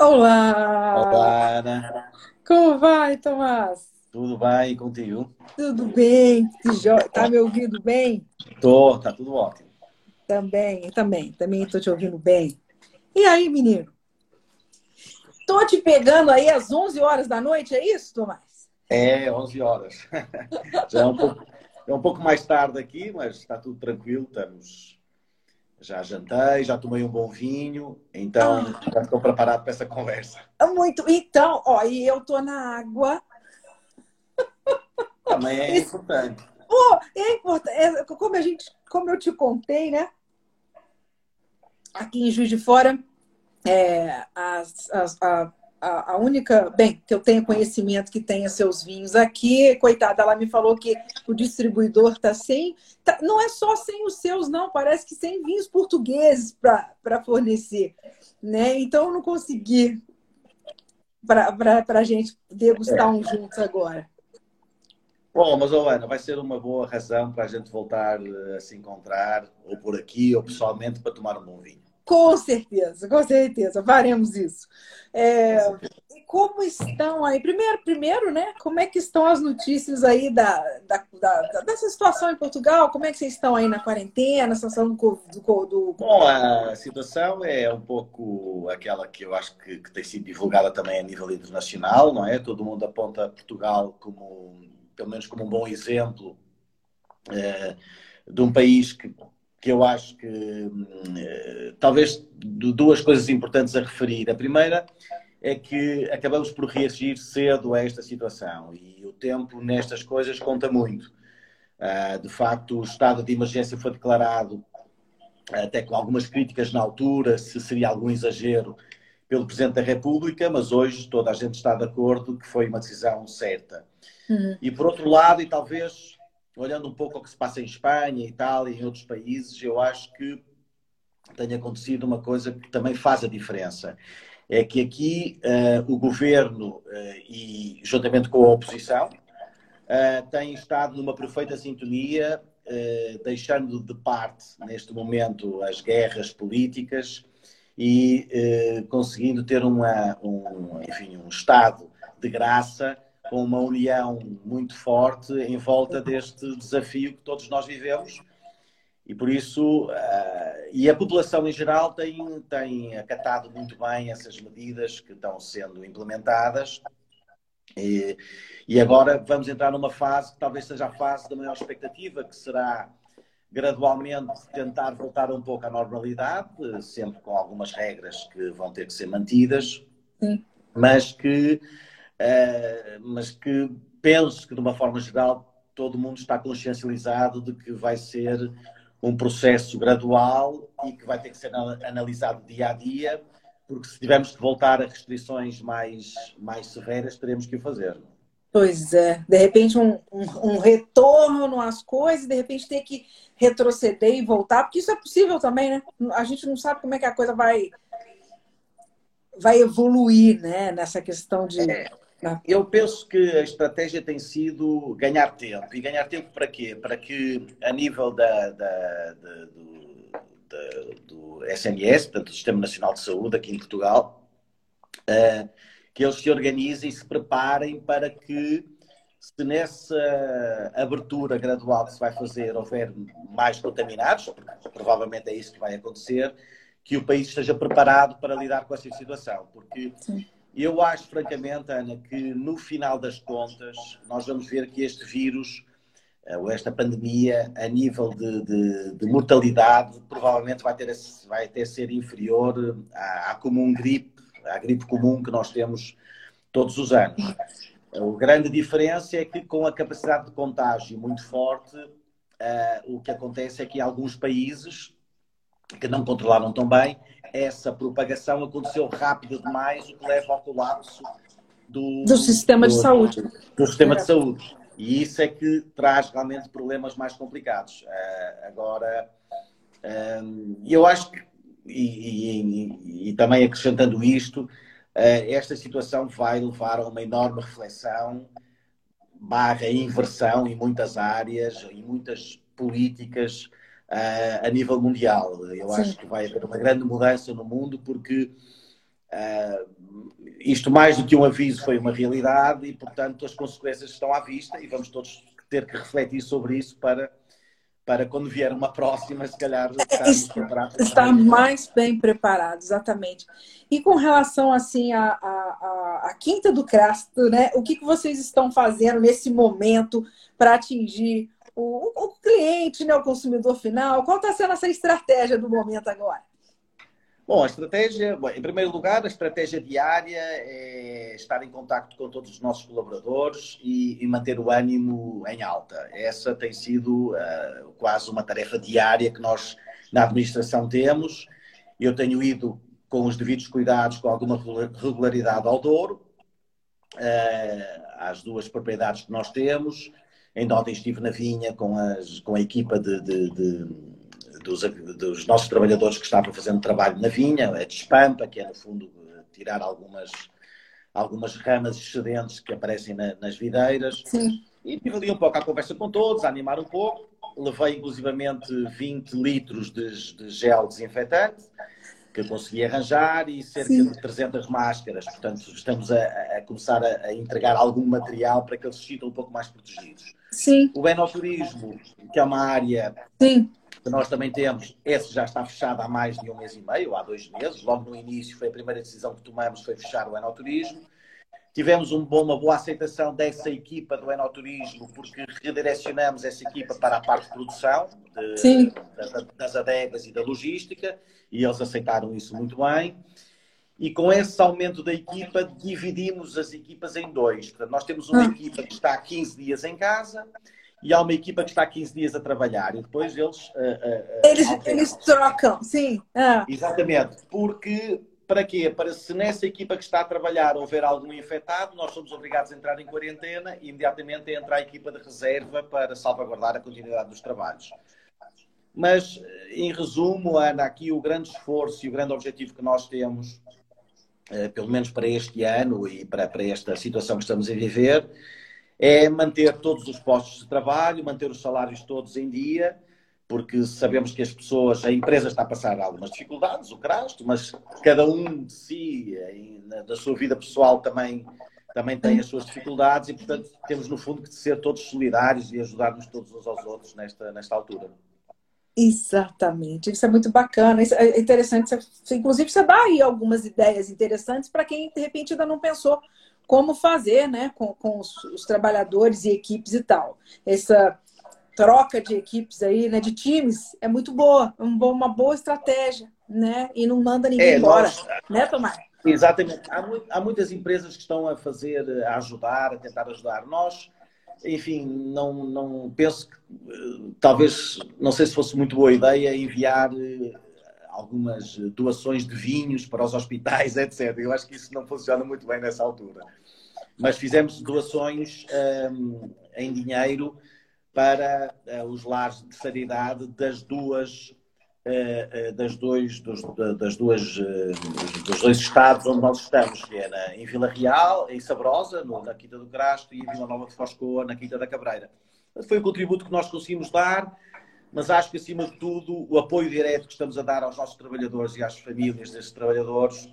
Olá! Olá, Ana. Como vai, Tomás? Tudo bem contigo? Tudo bem? Tá me ouvindo bem? Tô, tá tudo ótimo. Também, também, também tô te ouvindo bem. E aí, menino? Tô te pegando aí às 11 horas da noite, é isso, Tomás? É, 11 horas. Já é um pouco, é um pouco mais tarde aqui, mas está tudo tranquilo, estamos já jantei, já tomei um bom vinho, então ah. já estou preparado para essa conversa. Muito. Então, ó, e eu tô na água. Também é Isso... importante. Oh, é importante. É, como, a gente, como eu te contei, né? Aqui em Juiz de Fora, é, as, as, a, a, única, bem, que eu tenho conhecimento que tenha seus vinhos aqui, coitada, ela me falou que o distribuidor está sem, tá, não é só sem os seus, não, parece que sem vinhos portugueses para fornecer, né? Então eu não consegui para a gente degustar um juntos agora. Bom, mas oh, Ana, vai ser uma boa razão para a gente voltar a se encontrar, ou por aqui, ou pessoalmente, para tomar um bom vinho. Com certeza, com certeza, faremos isso. É, como estão aí? Primeiro, primeiro, né? Como é que estão as notícias aí da, da, da dessa situação em Portugal? Como é que vocês estão aí na quarentena, na situação do, do, do... Bom, a situação é um pouco aquela que eu acho que, que, tem sido divulgada também a nível internacional, não é? Todo mundo aponta Portugal como, pelo menos como um bom exemplo é, de um país que que eu acho que uh, talvez duas coisas importantes a referir. A primeira é que acabamos por reagir cedo a esta situação e o tempo nestas coisas conta muito. Uh, de facto, o estado de emergência foi declarado, até com algumas críticas na altura, se seria algum exagero pelo Presidente da República, mas hoje toda a gente está de acordo que foi uma decisão certa. Uhum. E por outro lado, e talvez olhando um pouco o que se passa em Espanha, Itália e em outros países, eu acho que tem acontecido uma coisa que também faz a diferença. É que aqui uh, o governo, uh, e juntamente com a oposição, uh, tem estado numa perfeita sintonia, deixando de parte, neste momento, as guerras políticas e conseguindo ter uma, um, enfim, um estado de graça com uma união muito forte em volta deste desafio que todos nós vivemos. E por isso, uh, e a população em geral tem, tem acatado muito bem essas medidas que estão sendo implementadas. E, e agora vamos entrar numa fase que talvez seja a fase da maior expectativa, que será gradualmente tentar voltar um pouco à normalidade, sempre com algumas regras que vão ter que ser mantidas, Sim. mas que uh, mas que penso que, de uma forma geral, todo mundo está consciencializado de que vai ser um processo gradual e que vai ter que ser analisado dia a dia, porque se tivermos que voltar a restrições mais, mais severas, teremos que o fazer. Pois é, de repente um, um, um retorno às coisas, de repente ter que retroceder e voltar, porque isso é possível também, né? A gente não sabe como é que a coisa vai vai evoluir, né? Nessa questão de é. Eu penso que a estratégia tem sido ganhar tempo. E ganhar tempo para quê? Para que, a nível da, da, da, do, do SNS, portanto, do Sistema Nacional de Saúde, aqui em Portugal, uh, que eles se organizem e se preparem para que, se nessa abertura gradual que se vai fazer houver mais contaminados, porque provavelmente é isso que vai acontecer, que o país esteja preparado para lidar com essa situação. Porque. Sim eu acho, francamente, Ana, que no final das contas nós vamos ver que este vírus, eh, ou esta pandemia, a nível de, de, de mortalidade, provavelmente vai, ter, vai até ser inferior à, à comum gripe, à gripe comum que nós temos todos os anos. A grande diferença é que, com a capacidade de contágio muito forte, uh, o que acontece é que em alguns países que não controlaram tão bem, essa propagação aconteceu rápido demais, o que leva ao colapso do, do sistema do, de saúde. Do, do sistema de saúde. E isso é que traz realmente problemas mais complicados. Uh, agora, um, eu acho que, e, e, e, também acrescentando isto, uh, esta situação vai levar a uma enorme reflexão, barra inversão em muitas áreas, em muitas políticas uh, a nível mundial. Eu Sim. acho que vai haver uma grande mudança no mundo porque Uh, isto, mais do que um aviso, foi uma realidade e, portanto, as consequências estão à vista e vamos todos ter que refletir sobre isso para, para quando vier uma próxima, se calhar estarmos preparados. Estar mais bem preparado, exatamente. E com relação assim à, à, à Quinta do Crasto, né? O que, que vocês estão fazendo nesse momento para atingir o, o, cliente, né? o consumidor final? Qual está sendo essa estratégia do momento agora? Bom, a estratégia, bom, em primeiro lugar, a estratégia diária é estar em contato com todos os nossos colaboradores e, e manter o ânimo em alta. Essa tem sido uh, quase uma tarefa diária que nós na administração temos. Eu tenho ido com os devidos cuidados, com alguma regularidade ao Douro, uh, às duas propriedades que nós temos. Ainda ontem estive na vinha com, as, com a equipa de, de, de dos, dos, nossos trabalhadores que estavam fazendo trabalho na vinha, a despampa, que é no fundo tirar algumas, algumas ramas excedentes que aparecem na, nas videiras. Sim. E tive ali um pouco a conversa com todos, a animar um pouco. Levei inclusivamente 20 litros de, de gel desinfetante que eu consegui arranjar e cerca Sim. de 300 máscaras. Portanto, estamos a, a começar a, a, entregar algum material para que eles se sintam um pouco mais protegidos. Sim. O Benoturismo, que é uma área Sim que nós também temos, esse já está fechado há mais de um mês e meio, há dois meses. Logo no início foi a primeira decisão que tomamos, foi fechar o enoturismo. Tivemos um bom, uma boa aceitação dessa equipa do enoturismo, porque redirecionamos essa equipa para a parte de produção, de, das, das adegas e da logística, e eles aceitaram isso muito bem. E com esse aumento da equipa, dividimos as equipas em dois. Portanto, nós temos uma ah. equipa que está 15 dias em casa e há uma equipa que está 15 dias a trabalhar e depois eles. Uh, uh, eles, eles, trocam, sim. Ah. Exatamente, porque para quê? Para se nessa equipa que está a trabalhar houver algum infectado, nós somos obrigados a entrar em quarentena e imediatamente entra a equipa de reserva para salvaguardar a continuidade dos trabalhos. Mas, em resumo, Ana, aqui o grande esforço e o grande objetivo que nós temos, pelo menos para este ano e para, para esta situação que estamos a viver, é manter todos os postos de trabalho, manter os salários todos em dia, porque sabemos que as pessoas, a empresa está a passar algumas dificuldades, o crasto, mas cada um de si, da sua vida pessoal também, também tem as suas dificuldades e, portanto, temos no fundo que ser todos solidários e ajudar-nos todos uns aos outros nesta, nesta altura. Exatamente, isso é muito bacana, isso é interessante. Inclusive, você dá aí algumas ideias interessantes para quem de repente ainda não pensou como fazer né, com, com os, os, trabalhadores e equipes e tal. Essa troca de equipes aí, né, de times, é muito boa, é uma boa estratégia, né? E não manda ninguém é, embora, nós... né, Tomás? Exatamente. Há, há, muitas empresas que estão a fazer, a ajudar, a tentar ajudar. Nós, enfim, não, não penso que talvez, não sei se fosse muito boa ideia enviar eh, algumas doações de vinhos para os hospitais, etc. Eu acho que isso não funciona muito bem nessa altura. Mas fizemos doações um, em dinheiro para uh, os lares de sanidade das duas das dois dos, das duas dos dois estados onde nós estamos, que é na, em Vila Real, em Sabrosa, no, na Quinta do Crasto e em Vila Nova de Foscoa, na Quinta da Cabreira. Foi o contributo que nós conseguimos dar mas acho que, acima de tudo, o apoio direto que estamos a dar aos nossos trabalhadores e às famílias desses trabalhadores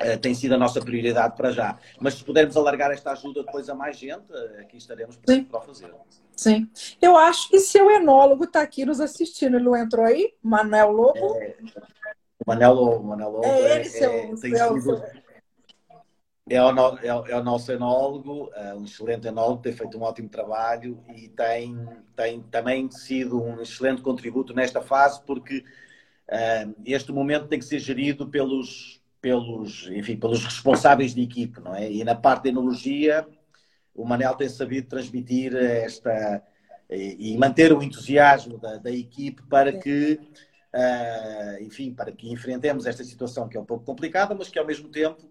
eh, tem sido a nossa prioridade para já. Mas se pudermos alargar esta ajuda depois a mais gente, eh, aqui estaremos para, para fazer. Sim. Eu acho que seu enólogo está aqui nos assistindo. Ele não entrou aí? Manuel Lobo? É, o Manel Lobo. Manel Lobo é, ele, é, seu, é, seu, sido, é o, é, o, é o, nosso enólogo, é um excelente enólogo, tem feito um ótimo trabalho e tem, tem também sido um excelente contributo nesta fase, porque uh, este momento tem que ser gerido pelos, pelos, enfim, pelos responsáveis de equipe, não é? E na parte de enologia, o Manel tem sabido transmitir esta e, manter o entusiasmo da, da equipe para que, uh, enfim, para que enfrentemos esta situação que é um pouco complicada, mas que ao mesmo tempo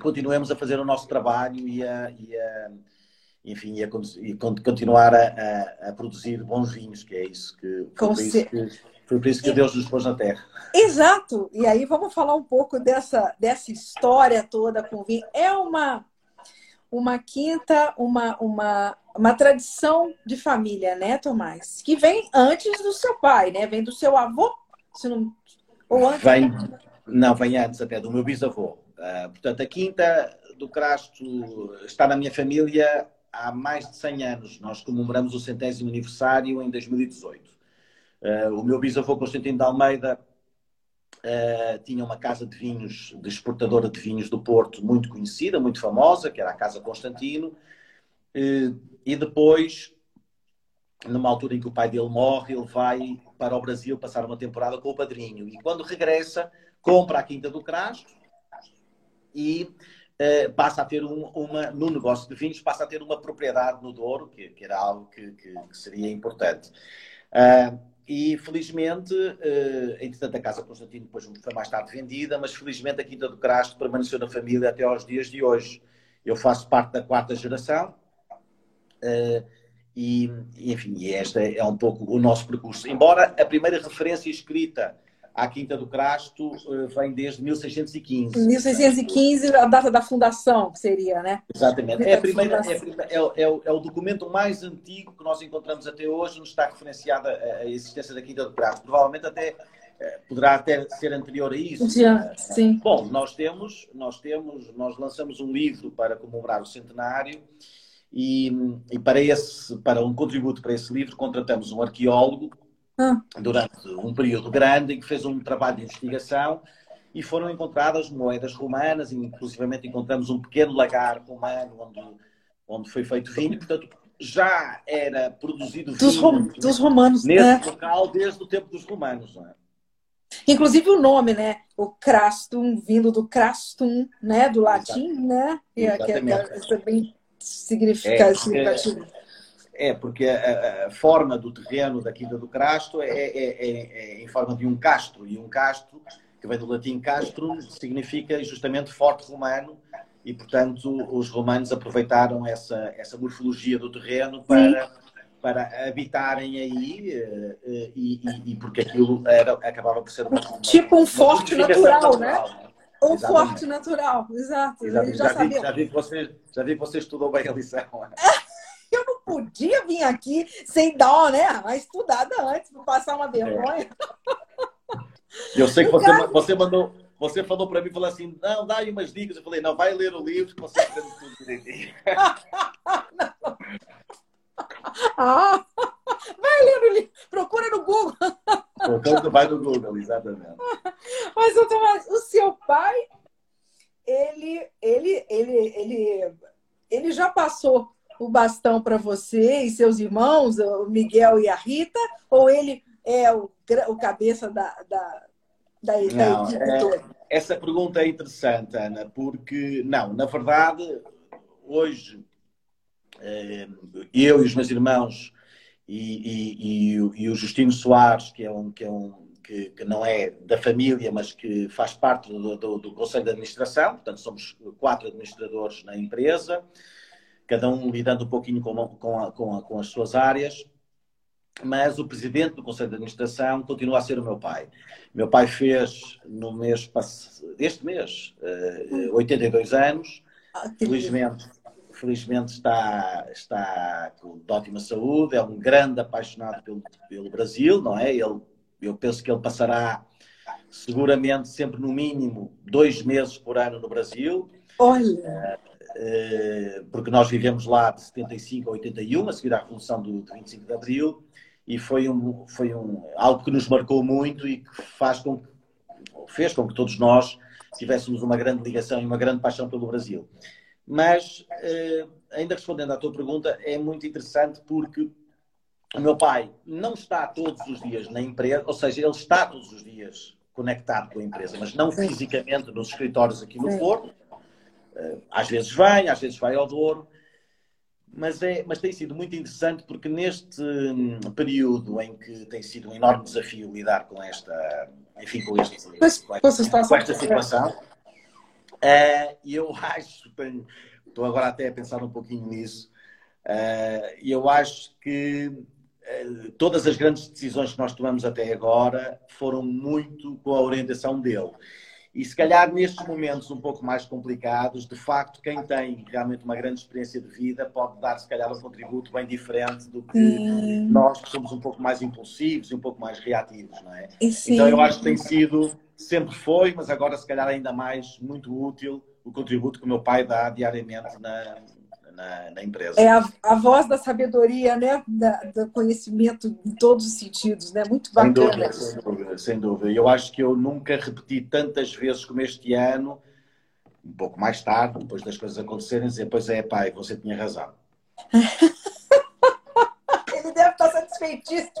continuemos a fazer o nosso trabalho e a, e a enfim, e, a, e continuar a, a, produzir bons vinhos, que é isso que foi, por isso que, foi por isso que Deus nos pôs na terra. Exato! E aí vamos falar um pouco dessa, dessa história toda com o vinho. É uma, uma quinta, uma, uma, uma tradição de família, né, Tomás? Que vem antes do seu pai, né? Vem do seu avô, se não... ou antes. Vem, Não, vem antes até do meu bisavô. Uh, portanto, a Quinta do Crasto está na minha família há mais de 100 anos. Nós comemoramos o centésimo aniversário em 2018. Uh, o meu bisavô Constantino de Almeida uh, tinha uma casa de vinhos, de exportadora de vinhos do Porto, muito conhecida, muito famosa, que era a Casa Constantino. Uh, e depois, numa altura em que o pai dele morre, ele vai para o Brasil passar uma temporada com o padrinho. E quando regressa, compra a Quinta do Crasto e uh, passa a ter um, uma, no negócio de vinhos, passa a ter uma propriedade no Douro, que, que era algo que, que, que seria importante. Uh, e felizmente, uh, entretanto, a Casa Constantino depois foi mais tarde vendida, mas felizmente a Quinta do Crasto permaneceu na família até aos dias de hoje. Eu faço parte da quarta geração. Uh, e, enfim, este é um pouco o nosso percurso. Embora a primeira referência escrita à Quinta do Crasto uh, vem desde 1615. 1615, a data da fundação, que seria, né? Exatamente. É, a primeira, é, é, é, o, é, o, documento mais antigo que nós encontramos até hoje, onde está referenciada a, a existência da Quinta do Crasto. Provavelmente até eh, poderá até ser anterior a isso. Já, sim. Bom, nós temos, nós temos, nós lançamos um livro para comemorar o centenário e, e para esse, para um contributo para esse livro contratamos um arqueólogo. Durante um período grande em que fez um trabalho de investigação e foram encontradas moedas romanas, e inclusivamente encontramos um pequeno lagar romano onde, onde foi feito vinho, portanto já era produzido dos, vinho rom dos romanos nesse né? local desde o tempo dos romanos. Não é? Inclusive o nome, né? O crastum, vindo do crastum, né? Do latim, Exato. né? Que, é, que, é, que é bem significativo. É, é, porque a, a, forma do terreno da Quinta do Crasto é, é, é, é, em forma de um castro, e um castro, que vem do latim castro, significa justamente forte romano, e portanto os romanos aproveitaram essa, essa morfologia do terreno para, para habitarem aí, eh, eh, e, e, e, porque aquilo era, acabava por ser uma. Tipo um forte natural, natural, né? né? Um forte natural, exato. Exatamente. Já, já, vi, já, vi que você, já vi que você estudou bem a lição. podia vir aqui sem dar, né? Uma estudada antes, para passar uma vergonha. É. Eu sei que você, cara... você mandou, você falou para mim, falou assim, não, dá aí umas dicas. Eu falei, não, vai ler o livro que você aprende tudo direitinho. ah, vai ler o livro, procura no Google. Portanto, vai no Google, exatamente. Mas, Tomás, o seu pai, ele, ele, ele, ele, ele já passou o bastão para você e seus irmãos, o Miguel e a Rita, ou ele é o, o cabeça da, da, da, não, equipe é, toda? Essa pergunta é interessante, Ana, porque, não, na verdade, hoje, eh, eu e os meus irmãos e, e, e, e o Justino Soares, que é um, que é um que, que, não é da família, mas que faz parte do, do, do, Conselho de Administração, portanto, somos quatro administradores na empresa cada um lidando um pouquinho com, com, a, com, a, com as suas áreas, mas o presidente do Conselho de Administração continua a ser o meu pai. Meu pai fez no mês este mês uh, 82 anos. Ah, felizmente, felizmente está, está de ótima saúde, é um grande apaixonado pelo, pelo Brasil, não é? Ele, eu penso que ele passará seguramente sempre no mínimo dois meses por ano no Brasil. Olha! Uh, eh, porque nós vivemos lá de 75 a 81, a seguir à Revolução do, 25 de Abril, e foi, um, foi um, algo que nos marcou muito e que faz com que, fez com que todos nós tivéssemos uma grande ligação e uma grande paixão pelo Brasil. Mas, eh, ainda respondendo à tua pergunta, é muito interessante porque o meu pai não está todos os dias na empresa, ou seja, ele está todos os dias conectado com a empresa, mas não fisicamente nos escritórios aqui no Porto, eh, às vezes vem, às vezes vai ao Douro, mas, é, mas tem sido muito interessante porque neste hum, período em que tem sido um enorme desafio lidar com esta, enfim, com, este, mas, com, esta, com esta situação, uh, eu acho, tenho, estou agora até a pensar um pouquinho nisso, uh, e eu acho que uh, todas as grandes decisões que nós tomamos até agora foram muito com a orientação dele. E se calhar nestes momentos um pouco mais complicados, de facto, quem tem realmente uma grande experiência de vida pode dar, se calhar, um contributo bem diferente do que hum. nós que somos um pouco mais impulsivos e um pouco mais reativos, não é? Então eu acho que tem sido, sempre foi, mas agora se calhar ainda mais, muito útil o contributo que o meu pai dá diariamente na, na, na empresa. É a, a, voz da sabedoria, né? Da, do conhecimento em todos os sentidos, né? Muito bacana. Sem dúvida, sem dúvida, sem dúvida. Eu acho que eu nunca repeti tantas vezes como este ano, um pouco mais tarde, depois das coisas acontecerem, dizer, pois é, pai, você tinha razão. ele deve estar satisfeitíssimo.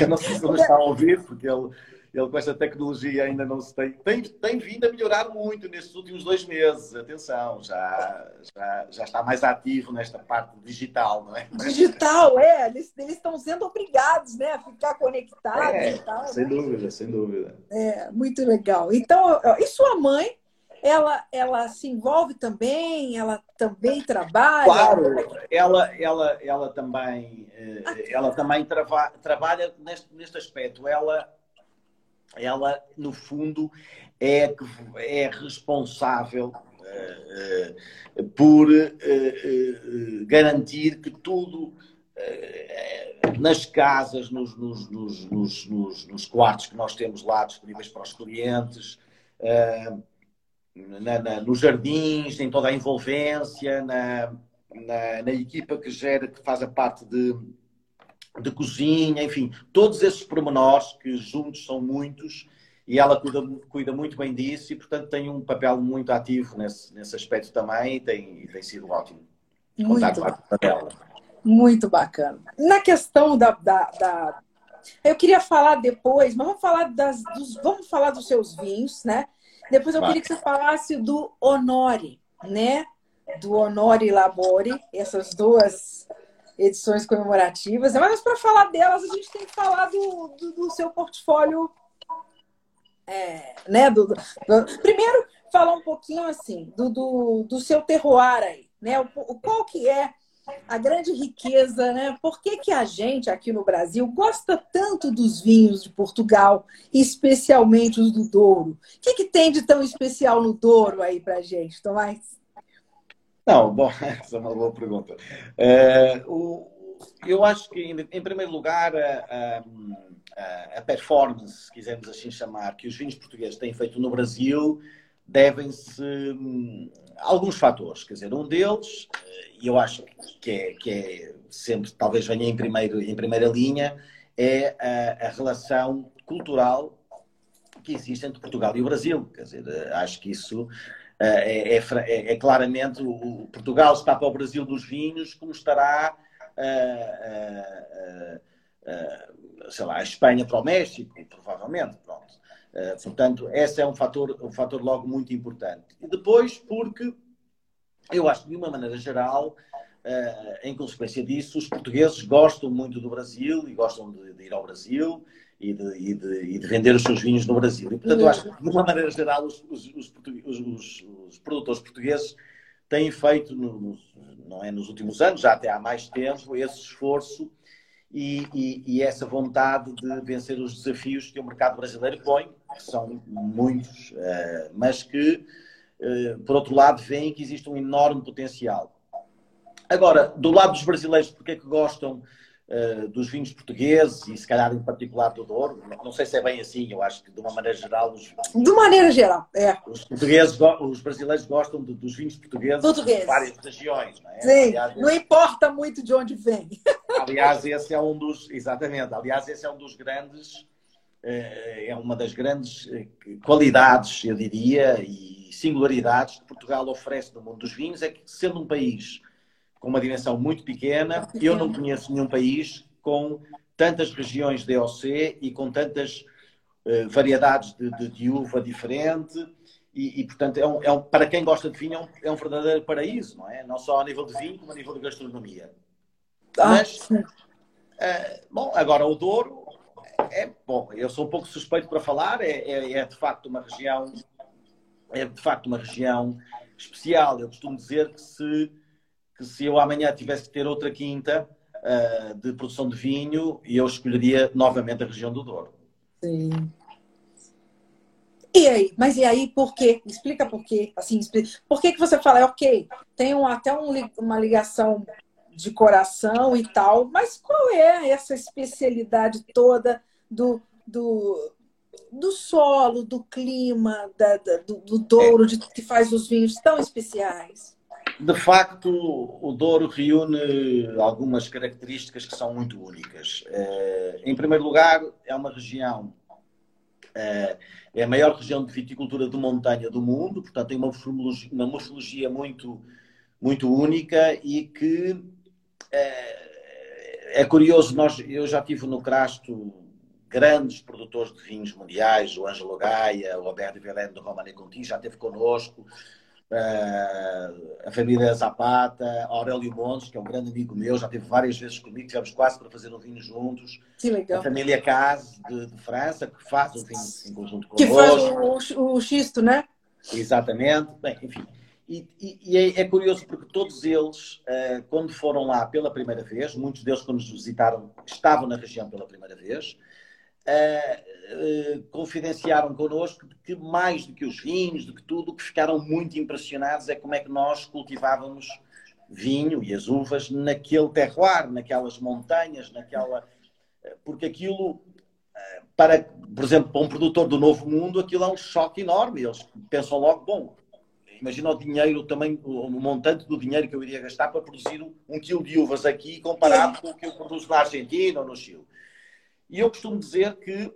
Eu não sei se ele está a ouvir, porque ele ele com esta tecnologia ainda não se tem, tem, tem vindo a melhorar muito nestes últimos dois meses. Atenção, já, já, já está mais ativo nesta parte digital, não é? Digital, é. Eles, eles estão sendo obrigados né, a ficar conectados é, e tal. Sem né? dúvida, sem dúvida. É, muito legal. Então, e sua mãe? Ela, ela se envolve também, ela também trabalha. Claro, ela, ela, ela também, eh, ela também trava, trabalha neste, neste aspecto. Ela, ela, no fundo, é, é responsável uh, uh, por uh, garantir que tudo nas casas, nos, nos, nos, nos, quartos que nós temos lá disponíveis para os clientes, na, na, nos jardins, em toda a envolvência, na, na, na equipa que gera, que faz a parte de de cozinha, enfim, todos esses pormenores que juntos são muitos e ela cuida, cuida muito bem disso e, portanto, tem um papel muito ativo nesse, nesse aspecto também e tem, tem sido ótimo. Muito, dela. muito bacana. Na questão da, da, da, Eu queria falar depois, mas vamos falar, das, dos, vamos falar dos seus vinhos, né? Depois eu Vai. queria que você falasse do Honore, né? Do Honore Labore, essas duas edições comemorativas. Mas para falar delas, a gente tem que falar do, do, do seu portfólio. É, né, do, do, primeiro, falar um pouquinho assim do, do, do seu terroir aí, né? O, qual que é a grande riqueza, né? Por que, que a gente aqui no Brasil gosta tanto dos vinhos de Portugal, especialmente os do Douro? O que, que tem de tão especial no Douro aí para gente, Tomás? Não, bom, essa é uma boa pergunta. Uh, o, eu acho que, em, primeiro lugar, a, a, a, performance, se quisermos assim chamar, que os vinhos portugueses têm feito no Brasil devem-se hum, a alguns fatores. Quer dizer, um deles, e eu acho que é, que é sempre, talvez venha em, primeiro, em primeira linha, é a, a relação cultural que existe entre Portugal e o Brasil. Quer dizer, acho que isso é, é, é, é, claramente o, Portugal está para o Brasil dos vinhos, como estará sei lá, a Espanha para o México, provavelmente. Pronto. portanto, esse é um fator, um fator logo muito importante. E depois, porque eu acho que, de uma maneira geral, em consequência disso, os portugueses gostam muito do Brasil e gostam de, de ir ao Brasil e de, e, de, e de, vender os seus vinhos no Brasil. E, portanto, eu acho que, de uma maneira geral, os, os, os, os produtores portugueses têm feito, no, não é nos últimos anos, já até há mais tempo, esse esforço e, e, essa vontade de vencer os desafios que o mercado brasileiro põe, que são muitos, uh, mas que, uh, por outro lado, veem que existe um enorme potencial. Agora, do lado dos brasileiros, porque é que gostam uh, dos vinhos portugueses e se calhar em particular do Douro. Não sei se é bem assim, eu acho que de uma maneira geral. Os, de maneira geral, é. Os portugueses, os brasileiros gostam de, dos vinhos portugueses Português. de várias regiões, não é? Sim, aliás, não esse, importa muito de onde vem. Aliás, esse é um dos, exatamente, aliás, esse é um dos grandes, eh, é uma das grandes eh, qualidades, eu diria, e singularidades que Portugal oferece no mundo dos vinhos, é que sendo um país com uma dimensão muito pequena. Eu não conheço nenhum país com tantas regiões de OC e com tantas uh, variedades de, de, de, uva diferente. E, e portanto, é um, é um, para quem gosta de vinho, é um, é um, verdadeiro paraíso, não é? Não só a nível de vinho, como a nível de gastronomia. Ah, Mas, uh, bom, agora o Douro é bom. Eu sou um pouco suspeito para falar. É, é, é de facto uma região, é de facto uma região especial. Eu costumo dizer que se que se eu amanhã tivesse que ter outra quinta uh, de produção de vinho, eu escolheria novamente a região do Douro. Sim. E aí? Mas e aí por quê? Explica por quê. Assim, explica. Por que, que você fala, é ok, tem um, até um, uma ligação de coração e tal, mas qual é essa especialidade toda do, do, do solo, do clima, da, da, do, do Douro, de, que faz os vinhos tão especiais? De facto, o Douro reúne algumas características que são muito únicas. Eh, em primeiro lugar, é uma região, eh, é a maior região de viticultura de montanha do mundo, portanto, tem uma morfologia, uma morfologia muito, muito única e que é, é curioso. Nós, eu já tive no Crasto grandes produtores de vinhos mundiais, o Ângelo Gaia, o Alberto Vilene do Romane Conti, já esteve connosco, uh, a família Zapata, Aurélio Montes, que é um grande amigo meu, já esteve várias vezes comigo, tivemos quase para fazer um vinho juntos. Que legal. A família Case, de, de, França, que faz o vinho em conjunto connosco. Que faz o, o, o xisto, né? Exatamente. Bem, enfim. E, e, e é, é, curioso porque todos eles, uh, quando foram lá pela primeira vez, muitos deles, quando nos visitaram, estavam na região pela primeira vez, uh, confidenciaram connosco que mais do que os vinhos, do que tudo, o que ficaram muito impressionados é como é que nós cultivávamos vinho e as uvas naquele terroir, naquelas montanhas, naquela. Porque aquilo, para, por exemplo, para um produtor do Novo Mundo, aquilo é um choque enorme. Eles pensam logo, bom, imagina o dinheiro, também o montante do dinheiro que eu iria gastar para produzir um quilo de uvas aqui comparado com o que eu produzo na Argentina ou no Chile. E eu costumo dizer que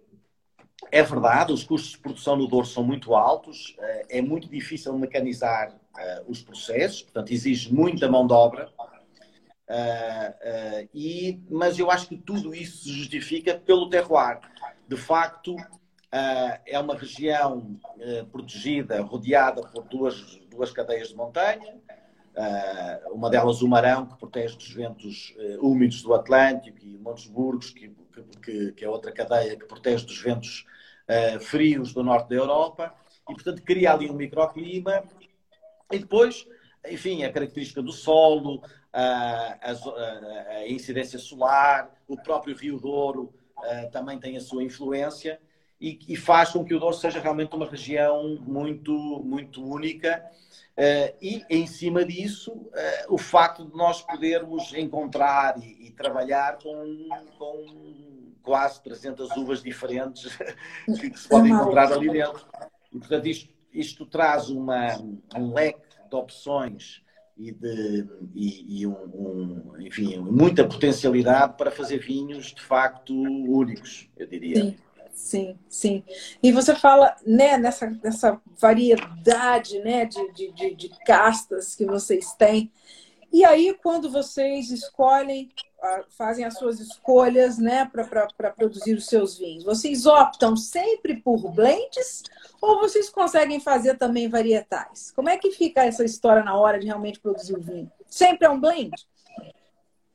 é verdade, os custos de produção no Douro são muito altos, eh, é muito difícil mecanizar uh, os processos, portanto, exige muita mão de obra. Uh, e, mas eu acho que tudo isso se justifica pelo terroir. De facto, é uma região protegida, rodeada por duas, duas cadeias de montanha, uma delas o Marão, que protege dos ventos úmidos do Atlântico, e Montes Burgos, que que, que é outra cadeia que protege dos ventos uh, frios do norte da Europa, e portanto cria ali um microclima. E depois, enfim, a característica do solo, a, a, a incidência solar, o próprio Rio Douro uh, também tem a sua influência e, e, faz com que o Douro seja realmente uma região muito, muito única. Uh, e em cima disso, uh, o facto de nós podermos encontrar e, e trabalhar com, com quase 300 uvas diferentes que se podem encontrar ali dentro. E, portanto, isto, isto traz uma, um leque de opções e, de, e, e um, um, enfim, muita potencialidade para fazer vinhos de facto únicos, eu diria. Sim. Sim, sim. E você fala né, nessa, nessa variedade né, de, de, de castas que vocês têm. E aí, quando vocês escolhem fazem as suas escolhas né, para produzir os seus vinhos? Vocês optam sempre por blends ou vocês conseguem fazer também varietais? Como é que fica essa história na hora de realmente produzir o vinho? Sempre é um blend?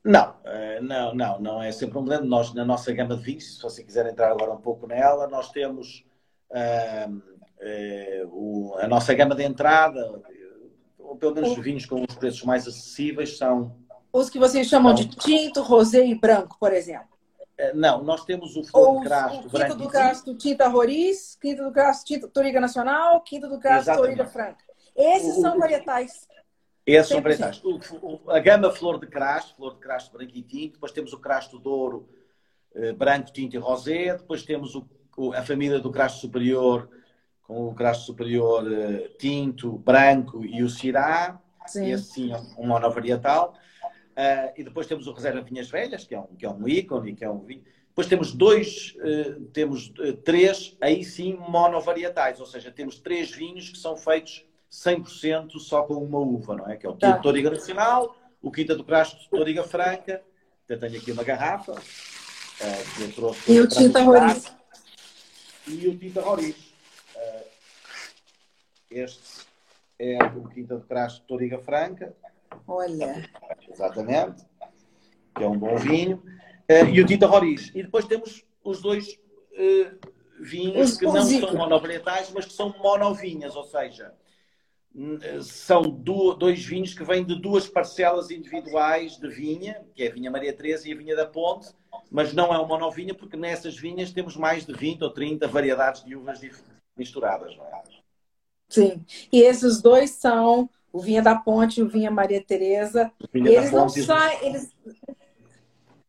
Não, eh, não, não, não é sempre um blend. Nós, na nossa gama de vinhos, se você quiser entrar agora um pouco nela, nós temos uh, uh, o, a nossa gama de entrada, ou pelo menos os vinhos com os preços mais acessíveis, são os que vocês chamam não. de tinto, rosé e branco, por exemplo? É, não, nós temos o flor de crasto, o quinto do crasto tinta roriz, quinto do crasto tinta toriga nacional, quinto do crasto toriga franca. Esses o, são varietais. Esses são varietais. O, a gama flor de crasto, flor de crasto branco e tinto, depois temos o crasto douro eh, branco, tinto e rosé, depois temos o, a família do crasto superior com o crasto superior eh, tinto, branco e o cirá, sim. esse sim é um monovarietal. Uh, e depois temos o Reserva Vinhas Velhas, que é um, que é um ícone, que é um vinho. Depois temos dois, temos três, aí sim, monovarietais, ou seja, temos três vinhos que são feitos 100% só com uma uva, não é? Que é o tá. Toriga Nacional, o Quinta do Crasto Toriga Franca, eu tenho aqui uma garrafa, que eu trouxe e o Tinta Roriz. E o Tinta Roriz. este é o Quinta do Crasto Toriga Franca, Olha. Exatamente. Que é um bom vinho. Uh, e o Tita Roriz. E depois temos os dois vinhos os que não são monovarietais, mas que são monovinhas, ou seja, eh, são do, dois vinhos que vêm de duas parcelas individuais de vinha, que é a vinha Maria Teresa e a vinha da Ponte, mas não é uma monovinha, porque nessas vinhas temos mais de 20 ou 30 variedades de uvas misturadas, não é? Sim. E esses dois são o Vinha da Ponte e o Vinha Maria Tereza. Vinha eles não saem, eles,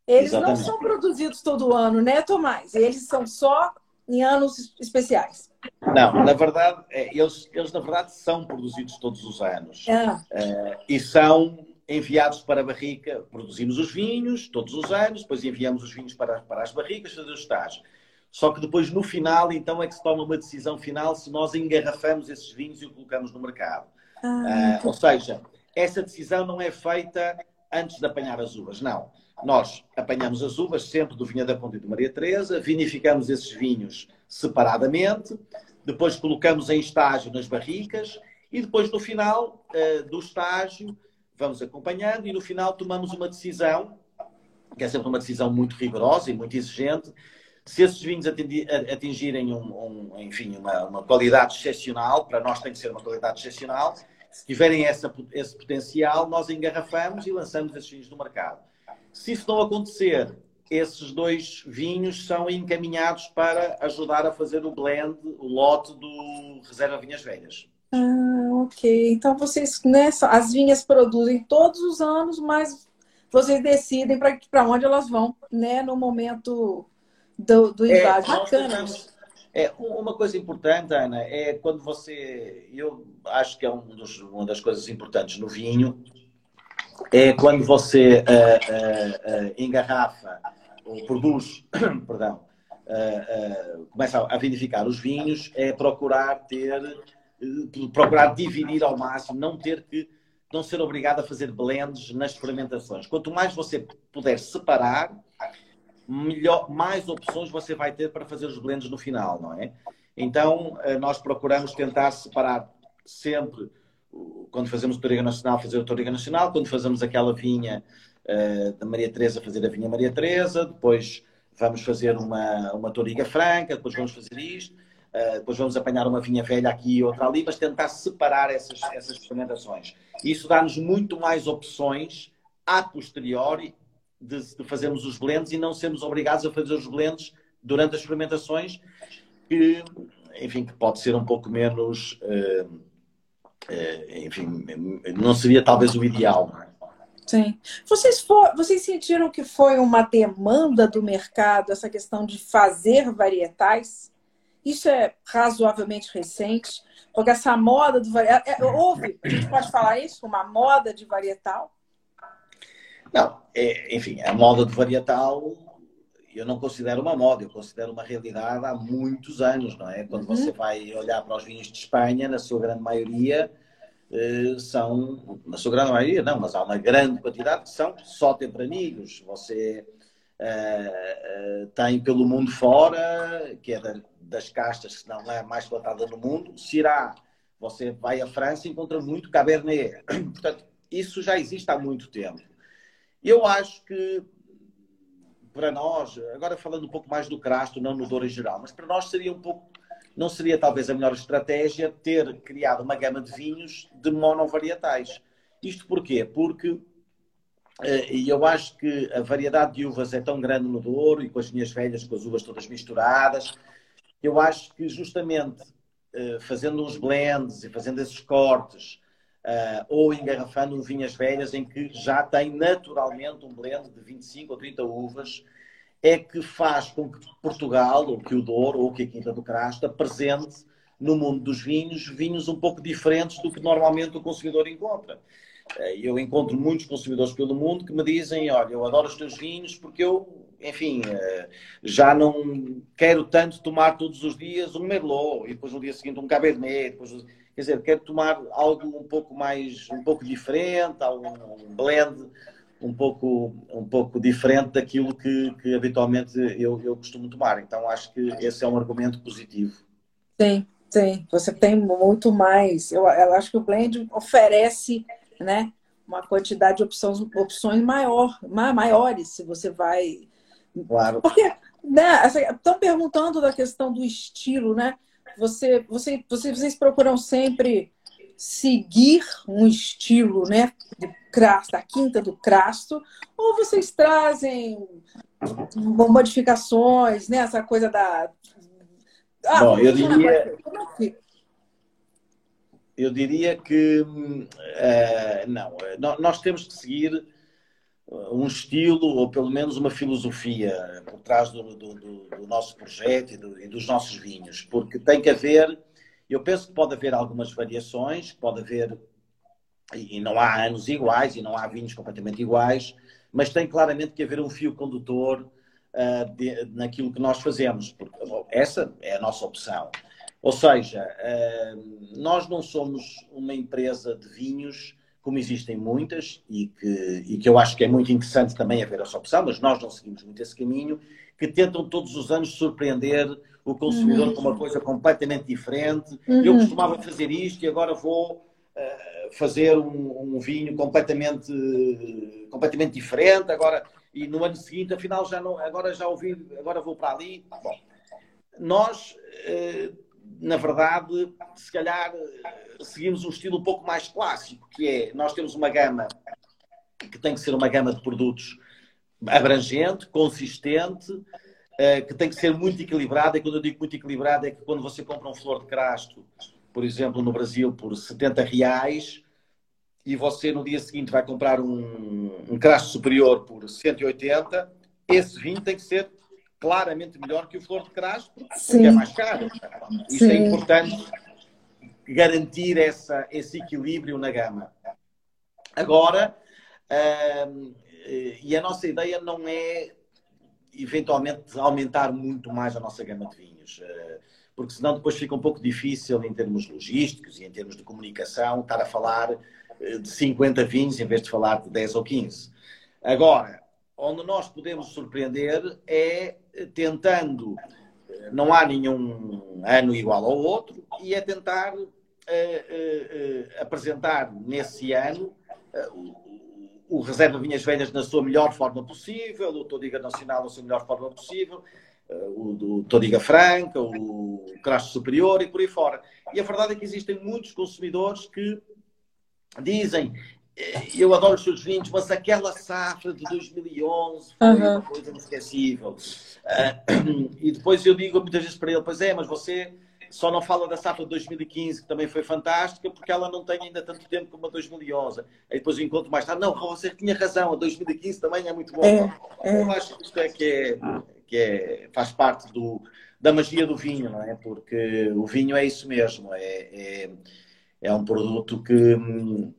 eles não são produzidos todo ano, né, Tomás? Eles são só em anos especiais. Não, na verdade, é, eles, eles na verdade são produzidos todos os anos. Ah. Uh, e são enviados para a barrica, produzimos os vinhos todos os anos, depois enviamos os vinhos para, para as barricas, fazer os estágios. Só que depois, no final, então é que se toma uma decisão final se nós engarrafamos esses vinhos e o colocamos no mercado. Ah, uh, ou seja, essa decisão não é feita antes de apanhar as uvas, não. Nós apanhamos as uvas sempre do Vinha da Ponte e do Maria Teresa, vinificamos esses vinhos separadamente, depois colocamos em estágio nas barricas e depois no final uh, do estágio vamos acompanhando e no final tomamos uma decisão, que é sempre uma decisão muito rigorosa e muito exigente, se esses vinhos atingirem um, um, enfim, uma, uma, qualidade excepcional, para nós tem que ser uma qualidade excepcional, se tiverem essa, esse potencial, nós engarrafamos e lançamos esses vinhos no mercado. Se isso não acontecer, esses dois vinhos são encaminhados para ajudar a fazer o blend, o lote do Reserva Vinhas Velhas. Ah, ok. Então vocês, as vinhas produzem todos os anos, mas vocês decidem para onde elas vão, né, no momento do, do invade. É, Bacana. É, uma coisa importante, Ana, é quando você. Eu acho que é um dos, uma das coisas importantes no vinho, é quando você uh, uh, uh, engarrafa ou produz, perdão, começa a vinificar os vinhos, é procurar ter, procurar dividir ao máximo, não ter que, não ser obrigado a fazer blends nas fermentações. Quanto mais você puder separar, melhor, mais opções você vai ter para fazer os blends no final, não é? Então, nós procuramos tentar separar sempre quando fazemos Toriga Nacional, fazer o Toriga Nacional, quando fazemos aquela vinha uh, da Maria Teresa, fazer a vinha Maria Teresa, depois vamos fazer uma, uma Toriga Franca, depois vamos fazer isto, uh, depois vamos apanhar uma vinha velha aqui e outra ali, mas tentar separar essas, essas fermentações. Isso dá-nos muito mais opções a posteriori de, de, fazermos os blends e não sermos obrigados a fazer os blends durante as fermentações, que, enfim, que pode ser um pouco menos... Uh, enfim, não seria talvez o ideal. É? Sim. Vocês, for, vocês sentiram que foi uma demanda do mercado essa questão de fazer varietais? Isso é razoavelmente recente, porque essa moda do varietal. É, houve, a gente pode falar isso? Uma moda de varietal? Não, é, enfim, a moda de varietal eu não considero uma moda, eu considero uma realidade há muitos anos, não é? Quando uhum. você vai olhar para os vinhos de Espanha, na sua grande maioria, eh, são, na sua grande maioria, não, mas há uma grande quantidade que são só tempranilhos. Você uh, uh, tem pelo mundo fora, que é da, das castas que não é mais plantada no mundo, Syrah. Você vai à França e encontra muito Cabernet. Portanto, isso já existe há muito tempo. Eu acho que para nós, agora falando um pouco mais do crasto, não no Douro em geral, mas para nós seria um pouco, não seria talvez a melhor estratégia ter criado uma gama de vinhos de monovarietais. Isto porquê? Porque eh, e eu acho que a variedade de uvas é tão grande no Douro e com as vinhas velhas, com as uvas todas misturadas, eu acho que justamente eh, fazendo uns blends e fazendo esses cortes, uh, ou engarrafando vinhas velhas em que já tem naturalmente um blend de 25 ou 30 uvas, é que faz com que Portugal, ou que o Douro, ou que a Quinta do Crasto apresente no mundo dos vinhos, vinhos um pouco diferentes do que normalmente o consumidor encontra. Eh, eu encontro muitos consumidores pelo mundo que me dizem: Olha, eu adoro os teus vinhos porque eu, enfim, eh, já não quero tanto tomar todos os dias um Merlot e depois no dia seguinte um Cabernet. Depois quer dizer, quero tomar algo um pouco mais, um pouco diferente, um blend um pouco, um pouco diferente daquilo que, que habitualmente eu, eu costumo tomar. Então acho que esse é um argumento positivo. Sim, sim. Você tem muito mais. Eu, eu acho que o blend oferece, né, uma quantidade de opções, opções maior, maiores se você vai. Claro. Porque, né, estão perguntando da questão do estilo, né? Você, você, vocês procuram sempre seguir um estilo, né, de crasto, da quinta do crasto, ou vocês trazem modificações, né, essa coisa da Ah, Bom, eu diria, eu diria que uh, não, nós temos que seguir um estilo ou pelo menos uma filosofia por trás do, do, do nosso projeto e, do, e, dos nossos vinhos, porque tem que haver, eu penso que pode haver algumas variações, pode haver, e não há anos iguais e não há vinhos completamente iguais, mas tem claramente que haver um fio condutor uh, de, naquilo que nós fazemos, porque essa é a nossa opção. Ou seja, uh, nós não somos uma empresa de vinhos como existem muitas, e que, e que eu acho que é muito interessante também haver essa opção, mas nós não seguimos muito esse caminho, que tentam todos os anos surpreender o consumidor uhum. com uma coisa completamente diferente. Uhum. Eu costumava fazer isto e agora vou uh, fazer um, um, vinho completamente, completamente diferente. Agora, e no ano seguinte, afinal, já não, agora já ouvi, agora vou para ali. Bom, nós, uh, na verdade, se calhar seguimos um estilo um pouco mais clássico, que é nós temos uma gama que tem que ser uma gama de produtos abrangente, consistente, eh, que tem que ser muito equilibrada. E quando eu digo muito equilibrada, é que quando você compra um flor de crasto, por exemplo, no Brasil, por 70 reais, e você no dia seguinte vai comprar um, um crasto superior por 180, esse vinho tem que ser claramente melhor que o flor de crasto, porque Sim. é mais caro. Isto é Sim. é importante garantir essa, esse equilíbrio na gama. Agora, e a nossa ideia não é eventualmente aumentar muito mais a nossa gama de vinhos, uh, porque senão depois fica um pouco difícil em termos logísticos e em termos de comunicação estar a falar uh, de 50 vinhos em vez de falar de 10 ou 15. Agora, onde nós podemos surpreender é tentando, não há nenhum ano igual ao outro, e é tentar uh, apresentar nesse ano o Reserva Vinhas Velhas na sua melhor forma possível, o Todiga Nacional na sua melhor forma possível, o do Todiga Franca, o Crash Superior e por aí fora. E a verdade é que existem muitos consumidores que dizem eu adoro os seus vinhos, mas aquela safra de 2011 foi uhum. uma coisa inesquecível. Uh, e depois eu digo muitas vezes para ele, pois é, mas você só não fala da safra de 2015, que também foi fantástica, porque ela não tem ainda tanto tempo como a 2011. Aí depois encontro mais tarde, não, você tinha razão, a 2015 também é muito bom. É, é. Eu acho que isto é que, é, que é, faz parte do, da magia do vinho, não é? Porque o vinho é isso mesmo, é, é, é um produto que,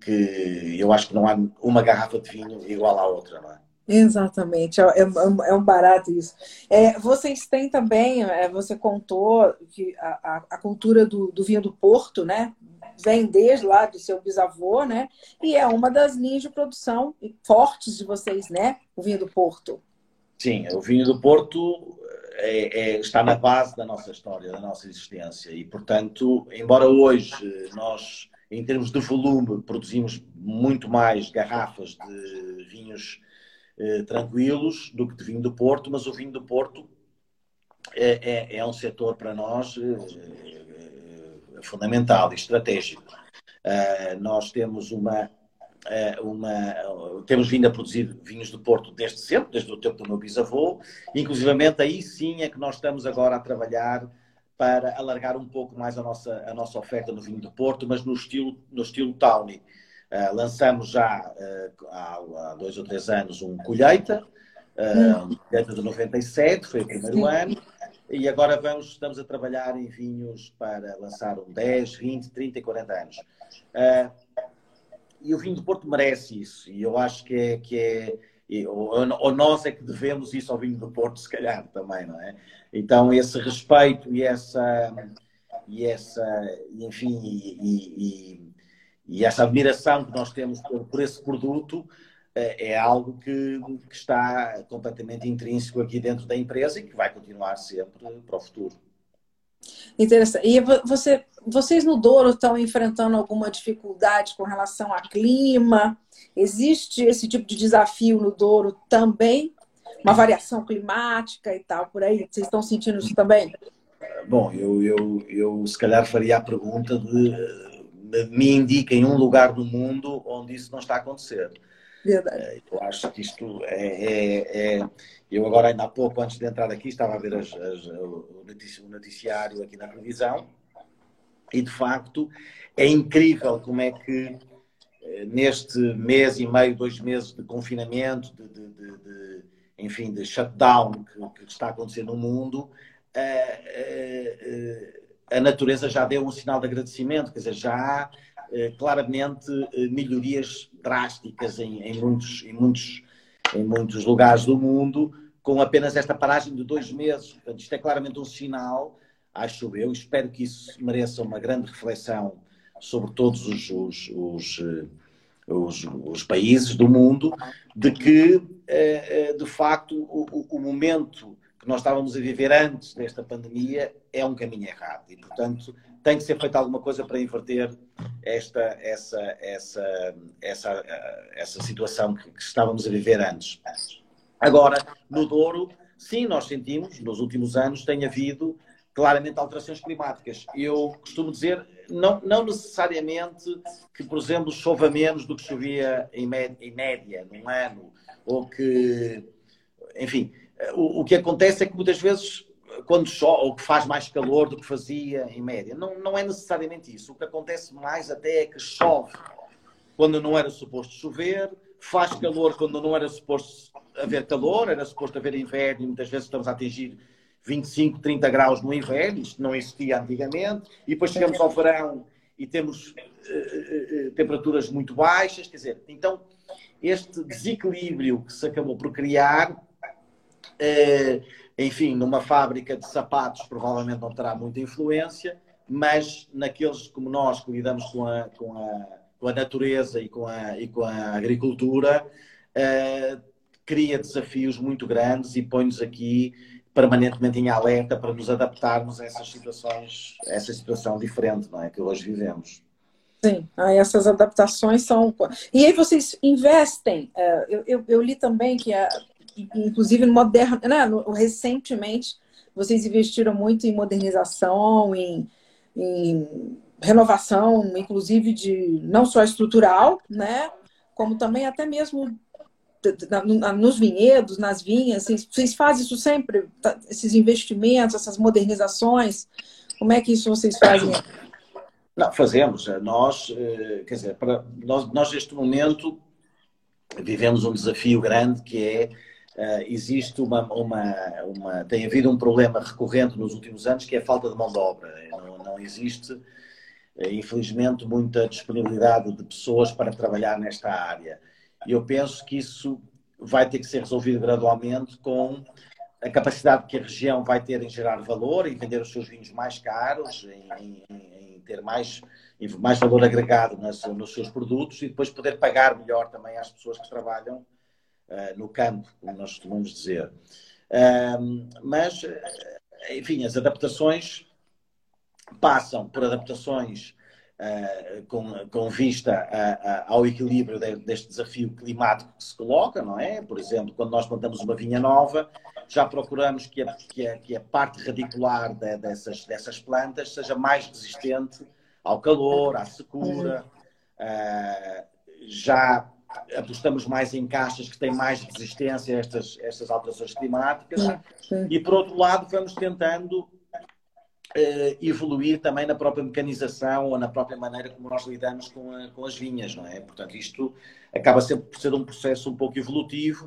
que eu acho que não há uma garrafa de vinho igual à outra, não é? Exatamente, é, é, é, um barato isso. É, vocês têm também, é, você contou que a, a, a cultura do, do, vinho do Porto, né? Vem desde lá do seu bisavô, né? E é uma das linhas de produção fortes de vocês, né? O vinho do Porto. Sim, o vinho do Porto é, é, está na base da nossa história, da nossa existência. E, portanto, embora hoje nós, em termos de volume, produzimos muito mais garrafas de vinhos eh, tranquilos do que de vinho do Porto, mas o vinho do Porto é, é, é um setor para nós eh, fundamental e estratégico. Uh, nós temos uma, uma, temos vindo a produzir vinhos do Porto desde sempre, desde o tempo do meu bisavô, inclusivamente aí sim é que nós estamos agora a trabalhar para alargar um pouco mais a nossa, a nossa oferta no vinho do Porto, mas no estilo, no estilo Tawny. Uh, lançamos já uh, há, há, dois ou três anos um colheita, uh, um colheita de 97, foi o primeiro Sim. ano, e agora vamos, estamos a trabalhar em vinhos para lançar um 10, 20, 30 e 40 anos. E o vinho do Porto merece isso, e eu acho que é. Que é ou, nós é que devemos isso ao vinho do Porto, se calhar também, não é? Então, esse respeito e essa, e essa enfim, e, e e essa admiração que nós temos por, por esse produto é, é algo que, que, está completamente intrínseco aqui dentro da empresa e que vai continuar sempre para o futuro. Interessante. E você, vocês no Douro estão enfrentando alguma dificuldade com relação a clima? Existe esse tipo de desafio no Douro também? Uma variação climática e tal, por aí? Vocês estão sentindo isso também? Bom, eu, eu, eu se calhar faria a pergunta de me indiquem um lugar do mundo onde isso não está a acontecer. Verdade. Eh, eu acho que isto é, é, é, Eu agora, ainda há pouco, antes de entrar aqui, estava a ver as, as, o noticiário aqui na televisão e, de facto, é incrível como é que eh, neste mês e meio, dois meses de confinamento, de, de, de, de enfim, de shutdown que, que, está acontecendo no mundo, a, a, a, natureza já deu um sinal de agradecimento, quer dizer, já há eh, claramente eh, melhorias drásticas em, em, muitos, em, muitos, em muitos lugares do mundo, com apenas esta paragem de dois meses. Portanto, isto é claramente um sinal, acho eu, espero que isso mereça uma grande reflexão sobre todos os, os, os, eh, os, os países do mundo, de que, de facto, o, o momento que nós estávamos a viver antes desta pandemia é um caminho errado. E, portanto, tem que ser feita alguma coisa para inverter esta, essa, essa, essa, essa situação que, que estávamos a viver antes. Agora, no Douro, sim, nós sentimos, nos últimos anos, tem havido claramente alterações climáticas. Eu costumo dizer, não, não necessariamente que, por exemplo, chova menos do que chovia em, em média num ano, ou que, enfim, o, o que acontece é que muitas vezes quando chove, ou que faz mais calor do que fazia em média. Não, não é necessariamente isso. O que acontece mais até é que chove quando não era suposto chover, faz calor quando não era suposto haver calor, era suposto haver inverno e muitas vezes estamos a atingir 25, 30 graus no inverno, isto não existia antigamente, e depois chegamos ao verão e temos uh, uh, temperaturas muito baixas, quer dizer, então este desequilíbrio que se acabou por criar uh, enfim, numa fábrica de sapatos provavelmente não terá muita influência, mas naqueles como nós que lidamos com a, com a, com a natureza e com a, e com a agricultura, cria desafios muito grandes e põe-nos aqui permanentemente em alerta para nos adaptarmos a essas situações, a essa situação diferente não é, que hoje vivemos. Sim, aí essas adaptações são. E aí vocês investem. Eh, eu, eu, eu li também que inclusive moderno, né? recentemente vocês investiram muito em modernização, em, em renovação, inclusive de não só estrutural, né? Como também até mesmo nos vinhedos, nas vinhas, vocês fazem isso sempre, tá, esses investimentos, essas modernizações, como é que isso vocês fazem? Não, fazemos. Nós, eh, quer dizer, para, nós, nós neste momento vivemos um desafio grande que é Uh, existe uma, uma, uma, tem havido um problema recorrente nos últimos anos que é a falta de mão de obra. Não, não existe, infelizmente, muita disponibilidade de pessoas para trabalhar nesta área. E eu penso que isso vai ter que ser resolvido gradualmente com a capacidade que a região vai ter em gerar valor, em vender os seus vinhos mais caros, em, em, em ter mais, mais valor agregado nas, nos seus produtos e depois poder pagar melhor também às pessoas que trabalham uh, no campo, como nós costumamos dizer. Uh, mas, eh, enfim, as adaptações passam por adaptações com, com, vista a, a, ao equilíbrio de, deste desafio climático que se coloca, não é? Por exemplo, quando nós plantamos uma vinha nova, já procuramos que a, que a, que a parte radicular de, dessas, dessas plantas seja mais resistente ao calor, à secura. Uh, já apostamos mais em caixas que têm mais resistência a estas, estas alterações climáticas. E, por outro lado, vamos tentando uh, evoluir também na própria mecanização ou na própria maneira como nós lidamos com, a, com as vinhas, não é? Portanto, isto acaba sempre por ser um processo um pouco evolutivo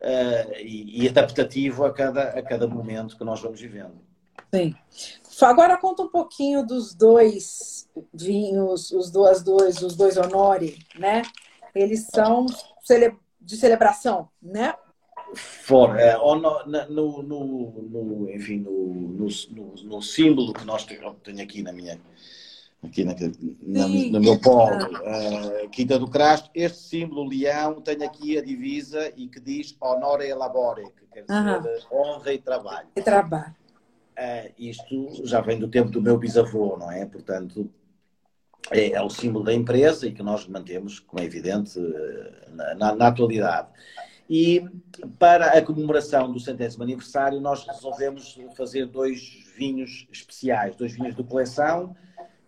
uh, e, e, adaptativo a cada, a cada momento que nós vamos vivendo. Sim. Agora conta um pouquinho dos dois vinhos, os dois, dois, os dois honore, né? eles são de celebração, né? Fora, é, no, no, no, enfim, no, no, símbolo que nós tenho aqui na minha aqui na, na, no meu polo, uh, Quinta do Crasto, este símbolo leão tem aqui a divisa e que diz honor e labore, que quer dizer honra e trabalho. E trabalho. Uh, isto já vem do tempo do meu bisavô, não é? Portanto, é, é, o símbolo da empresa e que nós mantemos, como é evidente, na, na, na, atualidade. E para a comemoração do centésimo aniversário, nós resolvemos fazer dois vinhos especiais, dois vinhos de coleção,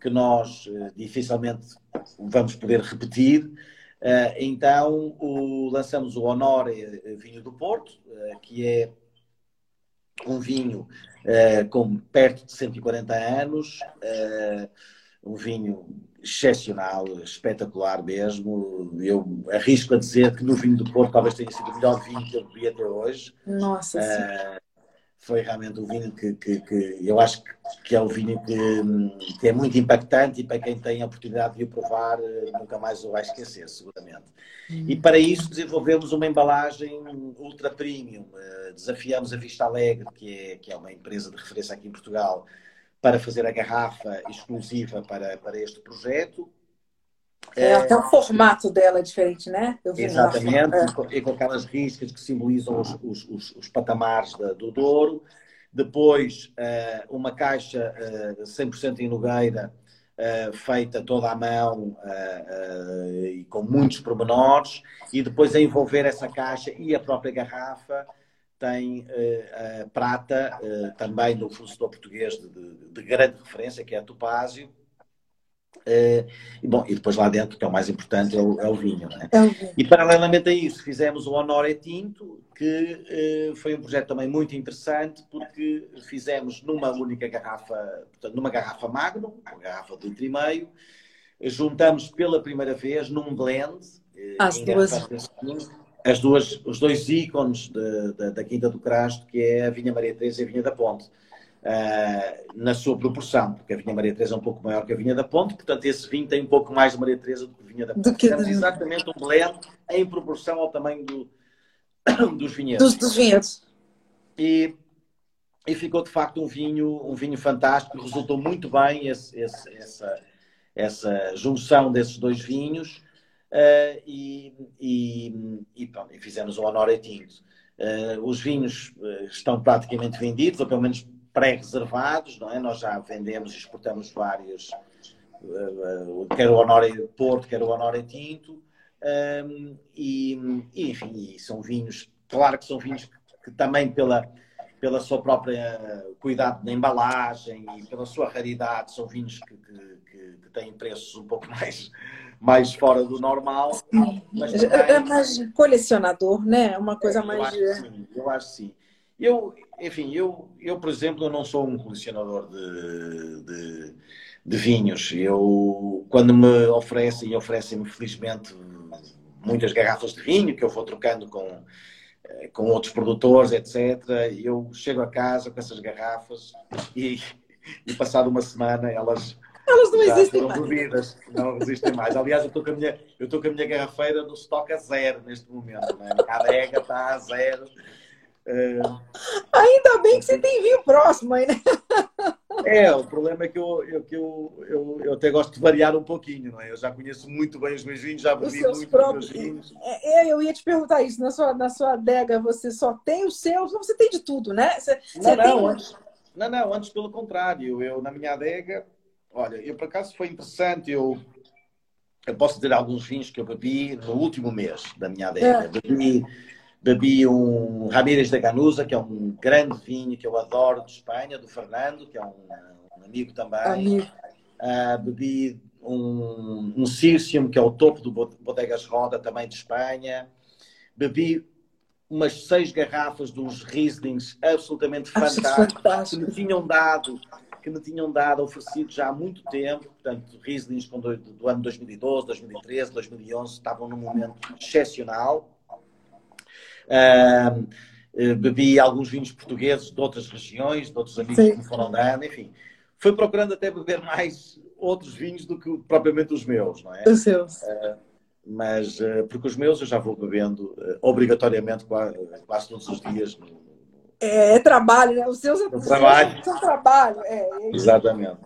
que nós eh, dificilmente vamos poder repetir, então, o, lançamos o Honore Vinho do Porto, que é um vinho com perto de 140 anos, um vinho excepcional, espetacular mesmo. Eu arrisco a dizer que no vinho do Porto talvez tenha sido o melhor vinho que eu bebi até hoje. Nossa, uh, Foi realmente um vinho que, que, que, eu acho que é um vinho que, que, é muito impactante e para quem tem a oportunidade de o provar nunca mais o vai esquecer, seguramente. Hum. E para isso desenvolvemos uma embalagem ultra premium. Uh, desafiamos a Vista Alegre, que é, que é uma empresa de referência aqui em Portugal, para fazer a garrafa exclusiva para, para este projeto. É, até o formato dela é diferente, né? Exatamente, é. e com aquelas riscas que simbolizam os, os, os, os patamares da, do Douro. Depois, eh, uma caixa 100% eh, em Nogueira, eh, feita toda à mão e com muitos pormenores. E depois a envolver essa caixa e a própria garrafa tem uh, a prata, uh, também do fornecedor português de, de, de, grande referência, que é a Topázio. Uh, e, bom, e depois lá dentro, que é o mais importante, é o, é o vinho. É? É o vinho. E paralelamente a isso, fizemos o Honore Tinto, que foi um projeto também muito interessante, porque fizemos numa única garrafa, portanto, numa garrafa magno, uma garrafa de litro e meio, juntamos pela primeira vez num blend, As duas as duas, os dois ícones de, de, da Quinta do Crasto, que é a Vinha Maria Teresa e a Vinha da Ponte. Uh, na sua proporção, porque a Vinha Maria Teresa é um pouco maior que a Vinha da Ponte, portanto esse vinho tem um pouco mais de Maria Teresa do que a Vinha da Ponte. Que... Temos exatamente um blend em proporção ao tamanho do, dos vinhedos. Dos, dos vinhedos. E, e, ficou de facto um vinho, um vinho fantástico, resultou muito bem esse, esse, essa, essa junção desses dois vinhos. Uh, e, e, e, pronto, e, fizemos o Honor Tinto. Uh, os vinhos uh, estão praticamente vendidos, ou pelo menos pré-reservados, não é? Nós já vendemos e exportamos vários, quer o Honor Porto, quer o Honor Tinto, e, e, enfim, são vinhos, claro que são vinhos que, que também pela, pela sua própria cuidado na embalagem e pela sua raridade, são vinhos que, que, que têm preços um pouco mais mais fora do normal. Mas também... É mais colecionador, né? É uma coisa eu mais. Acho sim, eu acho sim. Eu, enfim, eu, eu, por exemplo, eu não sou um colecionador de, de, de vinhos. Eu, quando me oferecem, e oferecem-me, felizmente, muitas garrafas de vinho que eu vou trocando com, eh, com outros produtores, etc. Eu chego a casa com essas garrafas e, e passado uma semana elas elas não Já existem mais. Bebidas, não existem mais. Aliás, eu estou com a minha, eu estou com a minha garrafeira no estoque a zero neste momento. Né? A adega está a zero. Uh... Ainda bem que você tem vinho próximo aí, né? É, o problema é que eu, eu, que eu, eu, eu até gosto de variar um pouquinho, não é? Eu já conheço muito bem os meus vinhos, já bebi muito próprios... meus vinhos. É, é, eu ia te perguntar isso. Na sua, na sua adega, você só tem os seus, você tem de tudo, né? Você, não, você não, tem... antes, não, não, antes pelo contrário. Eu, na minha adega, Olha, eu por acaso foi interessante, eu, eu posso dizer alguns vinhos que eu bebi no último mês da minha adega. É. Bebi, bebi um Ramírez da Ganusa, que é um grande vinho que eu adoro de Espanha, do Fernando, que é um, um amigo também. Amigo. Uh, bebi um, um Circium, que é o topo do Bodegas Roda, também de Espanha. Bebi umas seis garrafas de uns Rieslings absolutamente fantásticos, que me tinham dado que me tinham dado, oferecido já há muito tempo, portanto, Rieslings do, do ano 2012, 2013, 2011, estavam num momento excepcional. Uh, bebi alguns vinhos portugueses de outras regiões, de outros amigos Sim. que me foram dando, enfim. Fui procurando até beber mais outros vinhos do que propriamente os meus, não é? Os seus. Uh, mas, uh, porque os meus eu já vou bebendo obrigatoriamente quase, quase todos os dias no, é, é, trabalho, né? Os seus, é trabalho. Seu trabalho. É, é Exatamente.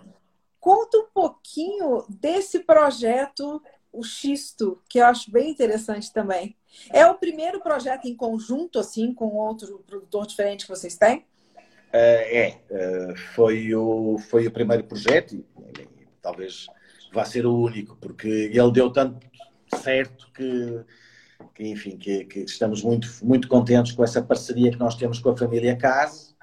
Conta um pouquinho desse projeto, o Xisto, que eu acho bem interessante também. É o primeiro projeto em conjunto, assim, com outro produtor diferente que vocês têm? Uh, é, uh, foi, o, foi o primeiro projeto e, talvez vá ser o único, porque ele deu tanto certo que que enfim, que, que, estamos muito, muito contentes com essa parceria que nós temos com a família Case.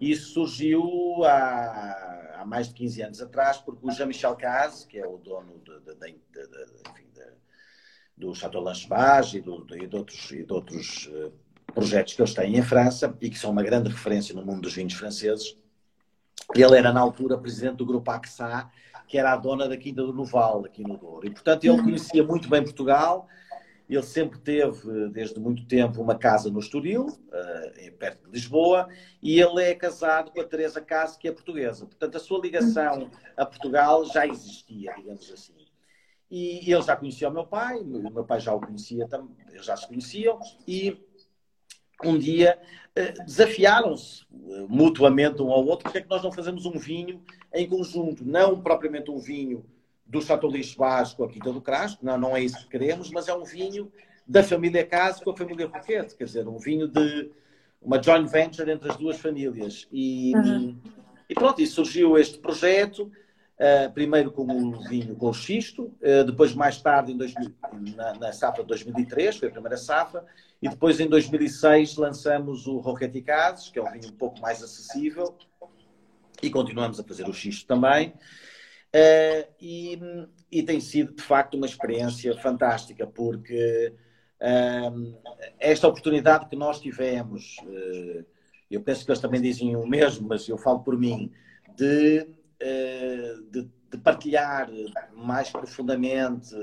Isso surgiu há, há mais de 15 anos atrás, porque o Jean-Michel Case, que é o dono de, de, de, enfim, do Chateau Lanchebage e, do, e, de outros, e de outros uh, projetos que eles têm em França e que são uma grande referência no mundo dos vinhos franceses. Ele era, na altura, presidente do grupo AXA, que era a dona da Quinta do Noval, aqui no Douro. E, portanto, ele conhecia muito bem Portugal. Ele sempre teve, desde muito tempo, uma casa no Estoril, uh, perto de Lisboa, e ele é casado com a Teresa Caso, que é portuguesa. Portanto, a sua ligação a Portugal já existia, digamos assim. E ele já conhecia o meu pai, o meu pai já o conhecia, eles já se conheciam, e um dia eh, desafiaram-se eh, mutuamente um ao outro, porque é que nós não fazemos um vinho em conjunto, não propriamente um vinho do Chateau com a Quinta do Crasco, não, não é isso que queremos, mas é um vinho da família Caso com a família Roquete, quer dizer, um vinho de uma joint venture entre as duas famílias. E, uhum. e pronto, e surgiu este projeto, Uh, primeiro com o vinho com uh, depois mais tarde em 2000, na, na safra de 2003, foi a primeira safra, e depois em 2006 lançamos o Roquete Cases, que é um vinho um pouco mais acessível, e continuamos a fazer o xisto também. Uh, e, e, tem sido de facto uma experiência fantástica, porque esta oportunidade que nós tivemos, eu penso que eles também dizem o mesmo, mas eu falo por mim, de eh, de, de, partilhar mais profundamente,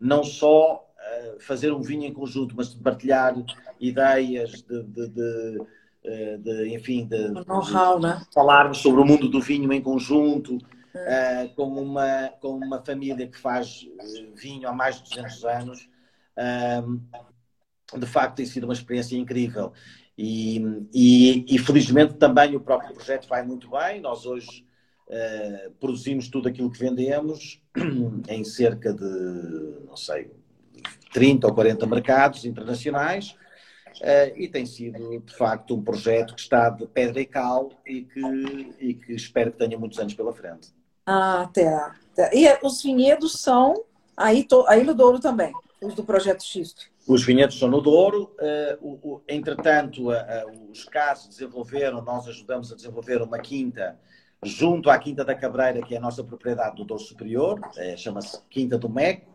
não só eh, fazer um vinho em conjunto, mas de partilhar ideias, de, de, de, eh, de enfim, de, know né? falarmos sobre o mundo do vinho em conjunto. Uh, com, uma, com uma família que faz vinho há mais de 200 anos, uh, de facto tem sido uma experiência incrível. E, e, e, felizmente também o próprio projeto vai muito bem. Nós hoje Uh, produzimos tudo aquilo que vendemos em cerca de, não sei, 30 ou 40 mercados internacionais uh, e tem sido, de facto, um projeto que está de pedra e cal e que, e que espero que tenha muitos anos pela frente. Ah, tá. E os vinhedos são aí, to, aí no Douro também, os do Projeto Xisto? Os vinhedos são no Douro. Uh, o, entretanto, os casos desenvolveram, nós ajudamos a desenvolver uma quinta junto à Quinta da Cabreira, que é a nossa propriedade do Douro Superior, é, chama-se Quinta do Meco,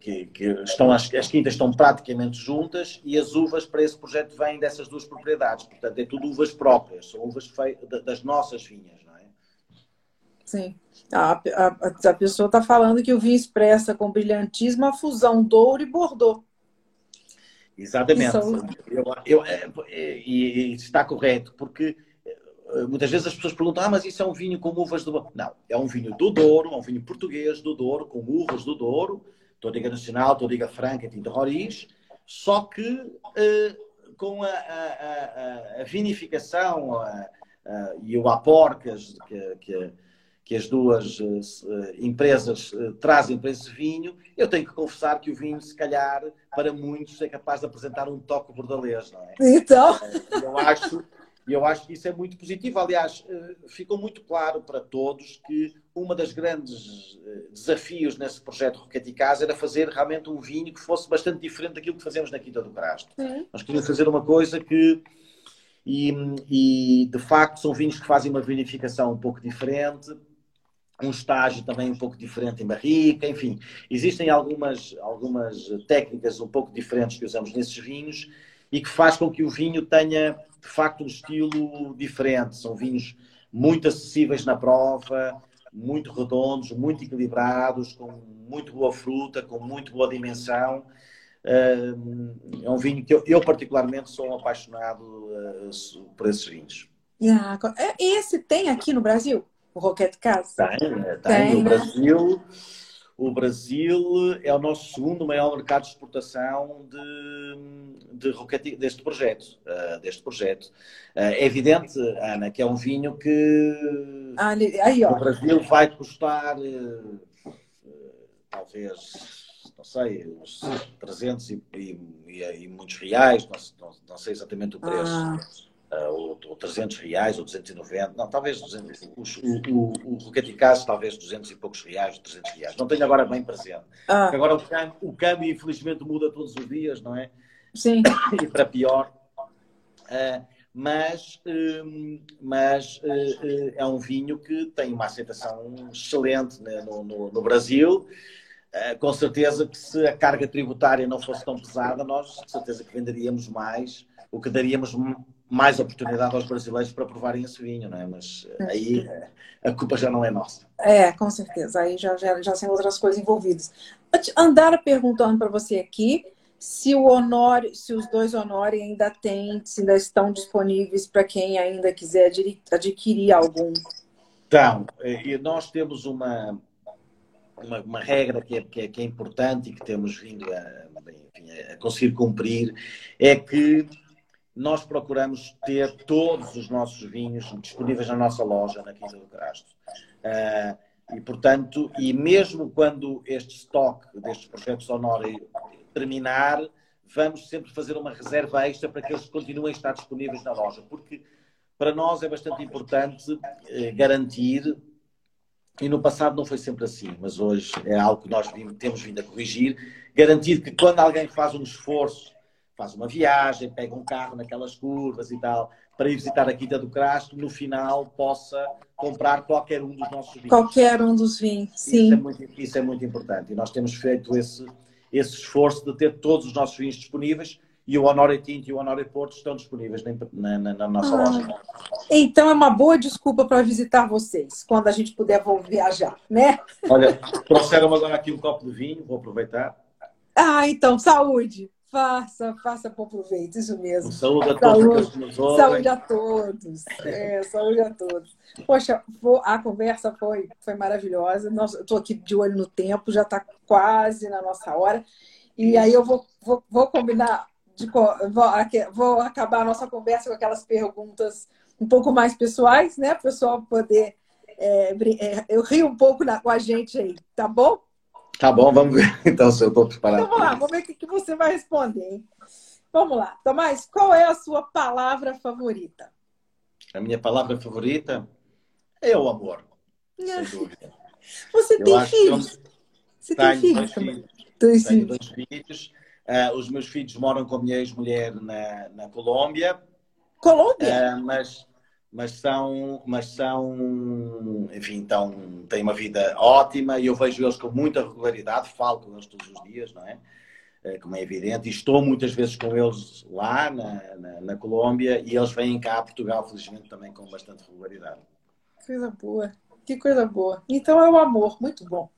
que, que, estão, as, as, quintas estão praticamente juntas e as uvas para esse projeto vêm dessas duas propriedades. Portanto, é tudo uvas próprias, são uvas das nossas vinhas? Sim. A, a, a pessoa está falando que o vinho expressa com brilhantismo a fusão Douro e Bordeaux. Exatamente. São... Eu, eu, é, é, e está correto, porque eh, muitas vezes as pessoas perguntam: ah, mas isso é um vinho com uvas do. Não, é um vinho do Douro, é um vinho português do Douro, com uvas do Douro, Todiga Nacional, Todiga Franca, Tinta Roriz, só que uh, com a, a, a, a vinificação e o aporcas que, que, que as duas uh, empresas uh, trazem para esse vinho, eu tenho que confessar que o vinho, se calhar, para muitos, é capaz de apresentar um toque bordalês, não é? Então. Eu acho eu acho que isso é muito positivo. Aliás, eh, ficou muito claro para todos que uma das grandes eh, desafios nesse projeto Roquete Casa era fazer realmente um vinho que fosse bastante diferente daquilo que fazemos na Quinta do Crasto. Nós queríamos fazer uma coisa que e, e, de facto são vinhos que fazem uma vinificação um pouco diferente, um estágio também um pouco diferente em barrica, enfim, existem algumas, algumas técnicas um pouco diferentes que usamos nesses vinhos e que faz com que o vinho tenha de facto um estilo diferente. São vinhos muito acessíveis na prova, muito redondos, muito equilibrados, com muito boa fruta, com muito boa dimensão. É um vinho que eu, eu particularmente sou um apaixonado eh, por esses vinhos. Yeah. Esse tem aqui no Brasil? O Roquete Casa? Tem, tem, tem no né? Brasil o Brasil é o nosso segundo maior mercado de exportação de, de deste projeto. Uh, deste projeto. Uh, é evidente, Ana, que é um vinho que ah, aí, o Brasil vai custar uh, talvez, não sei, uns 300 e, e, e muitos reais, não, não, não, sei exatamente o preço. Ah uh, ou, ou 300 reais, ou 290, não, talvez 200, o, o, o Caso, talvez 200 e poucos reais, 300 reais. Não tenho agora bem presente. Ah. Agora o câmbio, o câmbio, infelizmente, muda todos os dias, não é? Sim. E para pior. Uh, mas, uh, mas uh, é um vinho que tem uma aceitação excelente né, no, no, no, Brasil. eh, com certeza que se a carga tributária não fosse tão pesada, nós de certeza que venderíamos mais, o que daríamos mais oportunidade aos brasileiros para provarem esse vinho, não é? Mas eh, aí eh, a culpa já não é nossa. É, com certeza. Aí já, já, já são outras coisas envolvidas. Andara perguntando para você aqui se o Honor, se os dois Honore ainda têm, se ainda estão disponíveis para quem ainda quiser adquirir algum. Então, nós temos uma, uma, uma regra que é, que é, que, é, importante e que temos vindo a, enfim, a conseguir cumprir, é que nós procuramos ter todos os nossos vinhos disponíveis na nossa loja, na Quinta do Crasto. Uh, e, portanto, e mesmo quando este estoque destes projetos Honore terminar, vamos sempre fazer uma reserva extra para que eles continuem a estar disponíveis na loja, porque para nós é bastante importante eh, garantir e no passado não foi sempre assim, mas hoje é algo que nós temos vindo a corrigir, garantir que quando alguém faz um esforço, faz uma viagem, pega um carro naquelas curvas e tal, para ir visitar a Quinta do Crasto, no final possa comprar qualquer um dos nossos vinhos. Qualquer um dos vinhos, sim. Isso é muito, isso é muito importante. E nós temos feito esse, esse esforço de ter todos os nossos vinhos disponíveis e o Honore Tinto e o Honore Porto estão disponíveis na, na, na nossa ah, loja. Então é uma boa desculpa para visitar vocês, quando a gente puder viajar, né? Olha, trouxeram agora aqui um copo de vinho, vou aproveitar. Ah, então, saúde! Faça, faça por proveito, isso mesmo. Saúde a todos saúde, Saúde a todos. É, saúde a todos. Poxa, a conversa foi, foi maravilhosa. Estou aqui de olho no tempo, já está quase na nossa hora. E aí eu vou, vou, vou combinar de, vou, vou acabar a nossa conversa com aquelas perguntas um pouco mais pessoais, né? Para o pessoal poder. É, é, eu rio um pouco na, com a gente aí, tá bom? Tá bom, vamos ver então se eu estou preparado. Então, vamos lá, vamos ver o que, que você vai responder. Hein? Vamos lá. Tomás, qual é a sua palavra favorita? A minha palavra favorita é o amor, sem dúvida. Você eu tem filhos? Você tem filhos? Dois filhos. Dois tenho filhos. dois filhos. Uh, os meus filhos moram com a minha ex-mulher na, na Colômbia. Colômbia? Uh, mas, mas são, mas são, enfim, então, têm uma vida ótima e eu vejo eles com muita regularidade, falo com eles todos os dias, não é? Uh, como é evidente, e estou muitas vezes com eles lá na, na, na Colômbia e eles vêm cá a Portugal, felizmente, também com bastante regularidade. Coisa boa, que coisa boa. Então é o amor, muito bom.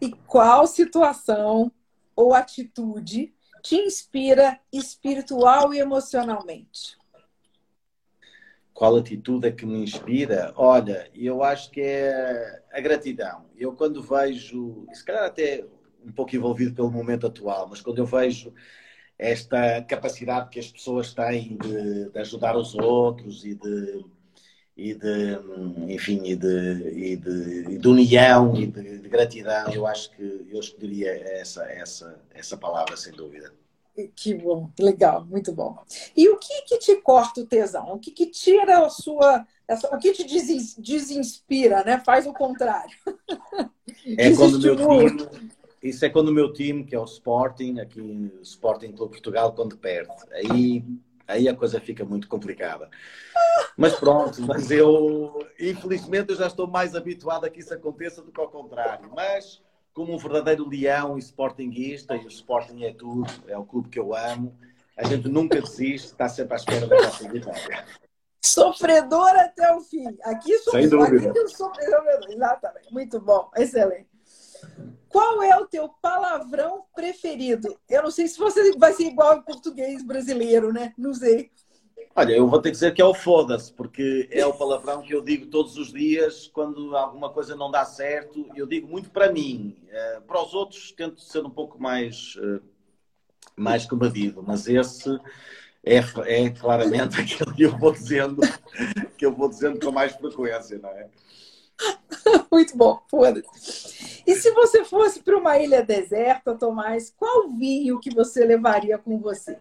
E qual situação ou atitude te inspira espiritual e emocionalmente? Qual atitude é que me inspira? Olha, eu acho que é a gratidão. Eu quando vejo, se calhar até um pouco envolvido pelo momento atual, mas quando eu vejo esta capacidade que as pessoas têm de, de ajudar os outros e de, e de enfim e de, e de, e de união e de, de, gratidão eu acho que eu escolheria essa essa essa palavra sem dúvida que bom legal muito bom. E o que que te corta o tesão? O que que tira a sua o que te desinspira né? Faz o contrário. É quando meu time isso é quando o meu time que é o Sporting aqui o Sporting Clube Portugal quando perde. Aí aí a coisa fica muito complicada. Mas pronto, mas eu, infelizmente, eu já estou mais habituado a que isso aconteça do que ao contrário. Mas, como um verdadeiro leão e sportinguista, e o Sporting é tudo, é o clube que eu amo, a gente nunca desiste, está sempre à espera da nossa vitória. Sofredor até o fim. Aqui sou Sem dúvida. Aqui sofredor, exatamente. Muito bom, excelente. Qual é o teu palavrão preferido? Eu não sei se você vai ser igual em português brasileiro, né? Não sei. Olha, eu vou ter que dizer que é o foda-se, porque é o palavrão que eu digo todos os dias quando alguma coisa não dá certo. Eu digo muito para mim. Eh, para os outros tento ser um pouco mais, eh, mais comedido, mas esse é, é claramente aquele que eu vou dizendo que eu vou dizendo com mais frequência, não é? Muito bom, foda-se. E se você fosse para uma ilha deserta, Tomás, qual vinho que você levaria com você?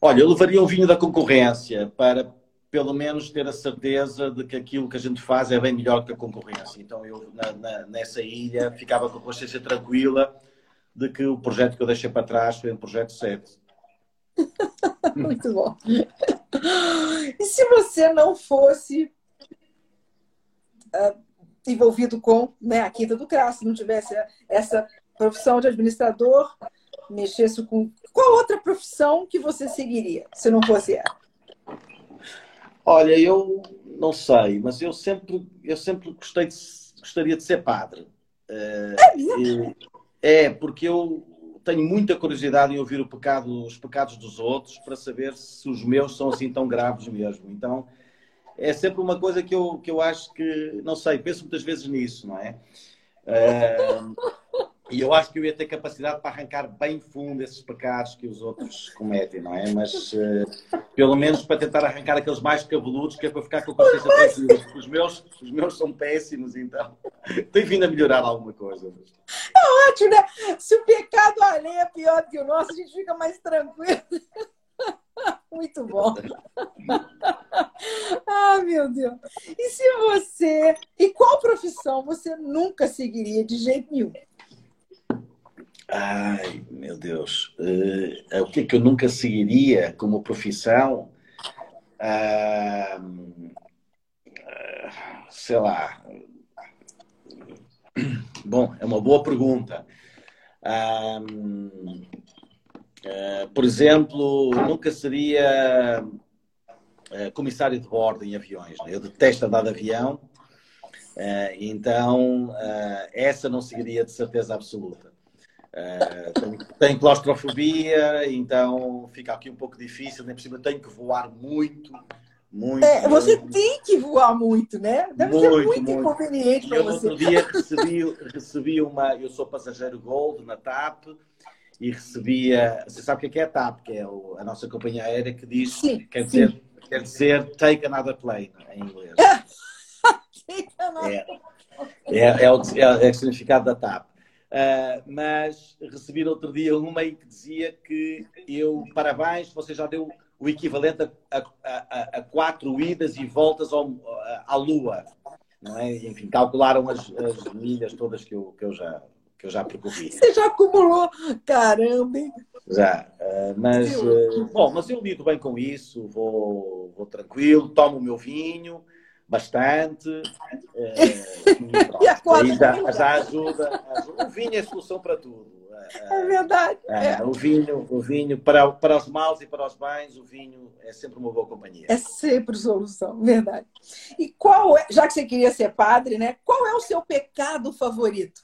Olha, eu levaria um vinho da concorrência para pelo menos ter a certeza de que aquilo que a gente faz é bem melhor que a concorrência. Então eu na, na, nessa ilha ficava com a consciência tranquila de que o projeto que eu deixei para trás foi um projeto certo. Muito bom. E se você não fosse uh, envolvido com né, a Quinta do Crasso, não tivesse essa profissão de administrador, mexesse com. Qual outra profissão que você seguiria, se não fosse ela? Olha, eu não sei, mas eu sempre, eu sempre gostei de, gostaria de ser padre. É, é, porque eu tenho muita curiosidade em ouvir pecado, os pecados dos outros para saber se os meus são assim tão graves mesmo. Então, é sempre uma coisa que eu, que eu acho que, não sei, penso muitas vezes nisso, não é? e eu acho que eu ia ter capacidade para arrancar bem fundo esses pecados que os outros cometem, não é? Mas uh, pelo menos para tentar arrancar aqueles mais cabeludos, que é para ficar com a consciência tranquila. Os meus, os meus são péssimos, então tem vindo a melhorar alguma coisa. É ótimo, né? Se o pecado alheio é pior que o nosso, a gente fica mais tranquilo. Muito bom. ah, meu Deus. E se você. E qual profissão você nunca seguiria de jeito nenhum? Ai, meu Deus. Uh, o que é que eu nunca seguiria como profissão? Uh, sei lá. Bom, é uma boa pergunta. Uh, por exemplo, nunca seria comissário de bordo em aviões. Né? Eu detesto andar de avião, então essa não seguiria de certeza absoluta. Uh, tenho, tenho, claustrofobia, então fica aqui um pouco difícil, nem por cima tenho que voar muito. Muito, é, você muito. tem que voar muito, né? Deve muito, ser muito, muito. inconveniente para você. Outro dia recebi, recebi uma. Eu sou passageiro Gold na TAP e recebia. Você sabe o que é, é a TAP, que é a nossa companhia aérea que diz. Sim, quer, sim. Dizer, quer dizer take another plane em inglês. é, é, é, o, é, é o significado da TAP. Uh, mas recebi outro dia uma que dizia que eu, parabéns, você já deu o equivalente a, a, a, a quatro idas e voltas ao, à Lua. Não é? Enfim, calcularam as, as milhas todas que eu, que eu já que eu já percorri. Você já acumulou? Caramba! Já, uh, mas uh, bom, mas eu lido bem com isso, vou, vou tranquilo, tomo o meu vinho, bastante. E, e já, já ajuda, ajuda, O vinho é a solução para tudo. É verdade. É, é. O vinho, o vinho para, para os maus e para os bens, o vinho é sempre uma boa companhia. É sempre solução, verdade. E qual é, já que você queria ser padre, né? Qual é o seu pecado favorito?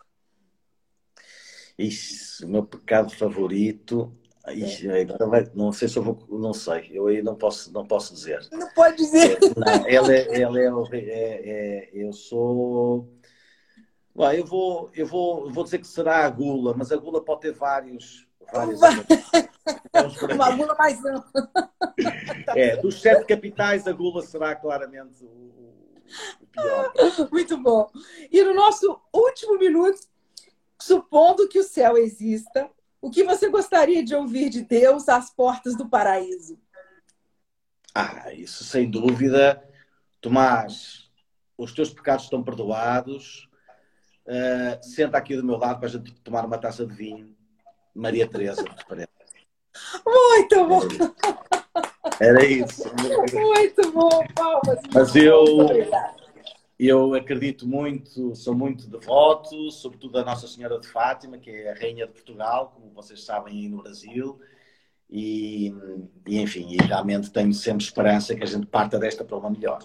Isso, o meu pecado favorito Ixi, é. não sei se eu vou, não sei, eu aí não posso, não posso dizer. Não pode dizer. É, não, ele é, ele é, é, é, eu sou. Bom, eu vou, eu vou, vou dizer que será a gula, mas a gula pode ter vários. vários Uma gula mais ampla. É, dos sete capitais, a gula será claramente o, o pior. Muito bom. E no nosso último minuto, supondo que o céu exista, o que você gostaria de ouvir de Deus às portas do paraíso? Ah, isso sem dúvida. Tomás, os teus pecados estão perdoados. Uh, senta aqui do meu lado para a gente tomar uma taça de vinho. Maria Teresa, parece. Muito bom! Era isso. Muito bom, palmas. Mas eu, eu acredito muito, sou muito devoto, sobretudo a Nossa Senhora de Fátima, que é a Rainha de Portugal, como vocês sabem aí no Brasil. E, e enfim, e realmente tenho sempre esperança que a gente parta desta para uma melhor.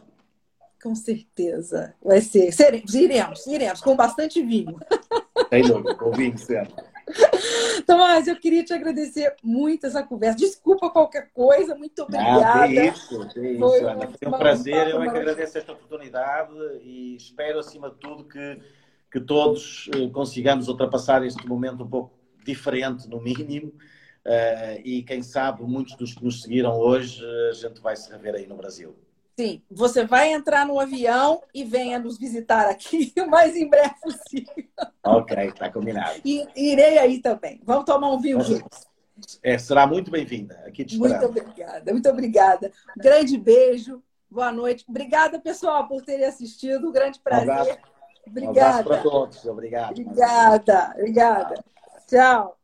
Com certeza. Vai ser. Seremos, iremos, iremos, com bastante vinho. Tem dúvida, com vinho sempre. Tomás, eu queria te agradecer muito essa conversa. Desculpa qualquer coisa, muito obrigada. Não, é isso, é isso, Foi, Ana. Foi um prazer, eu é que agradeço esta oportunidade e espero, acima de tudo, que, que todos eh, consigamos ultrapassar este momento um pouco diferente, no mínimo. Uh, e quem sabe, muitos dos que nos seguiram hoje, a gente vai se rever aí no Brasil. Sim, você vai entrar no avião e venha nos visitar aqui o mais em breve possível. Ok, está combinado. E irei aí também. Vamos tomar um vinho juntos. É, será muito bem-vinda. Aqui te Muito obrigada, muito obrigada. Um grande beijo, boa noite. Obrigada, pessoal, por terem assistido. Um grande prazer. Um abraço, obrigada. Um abraço para todos. Obrigado. Obrigada, obrigada. Tchau.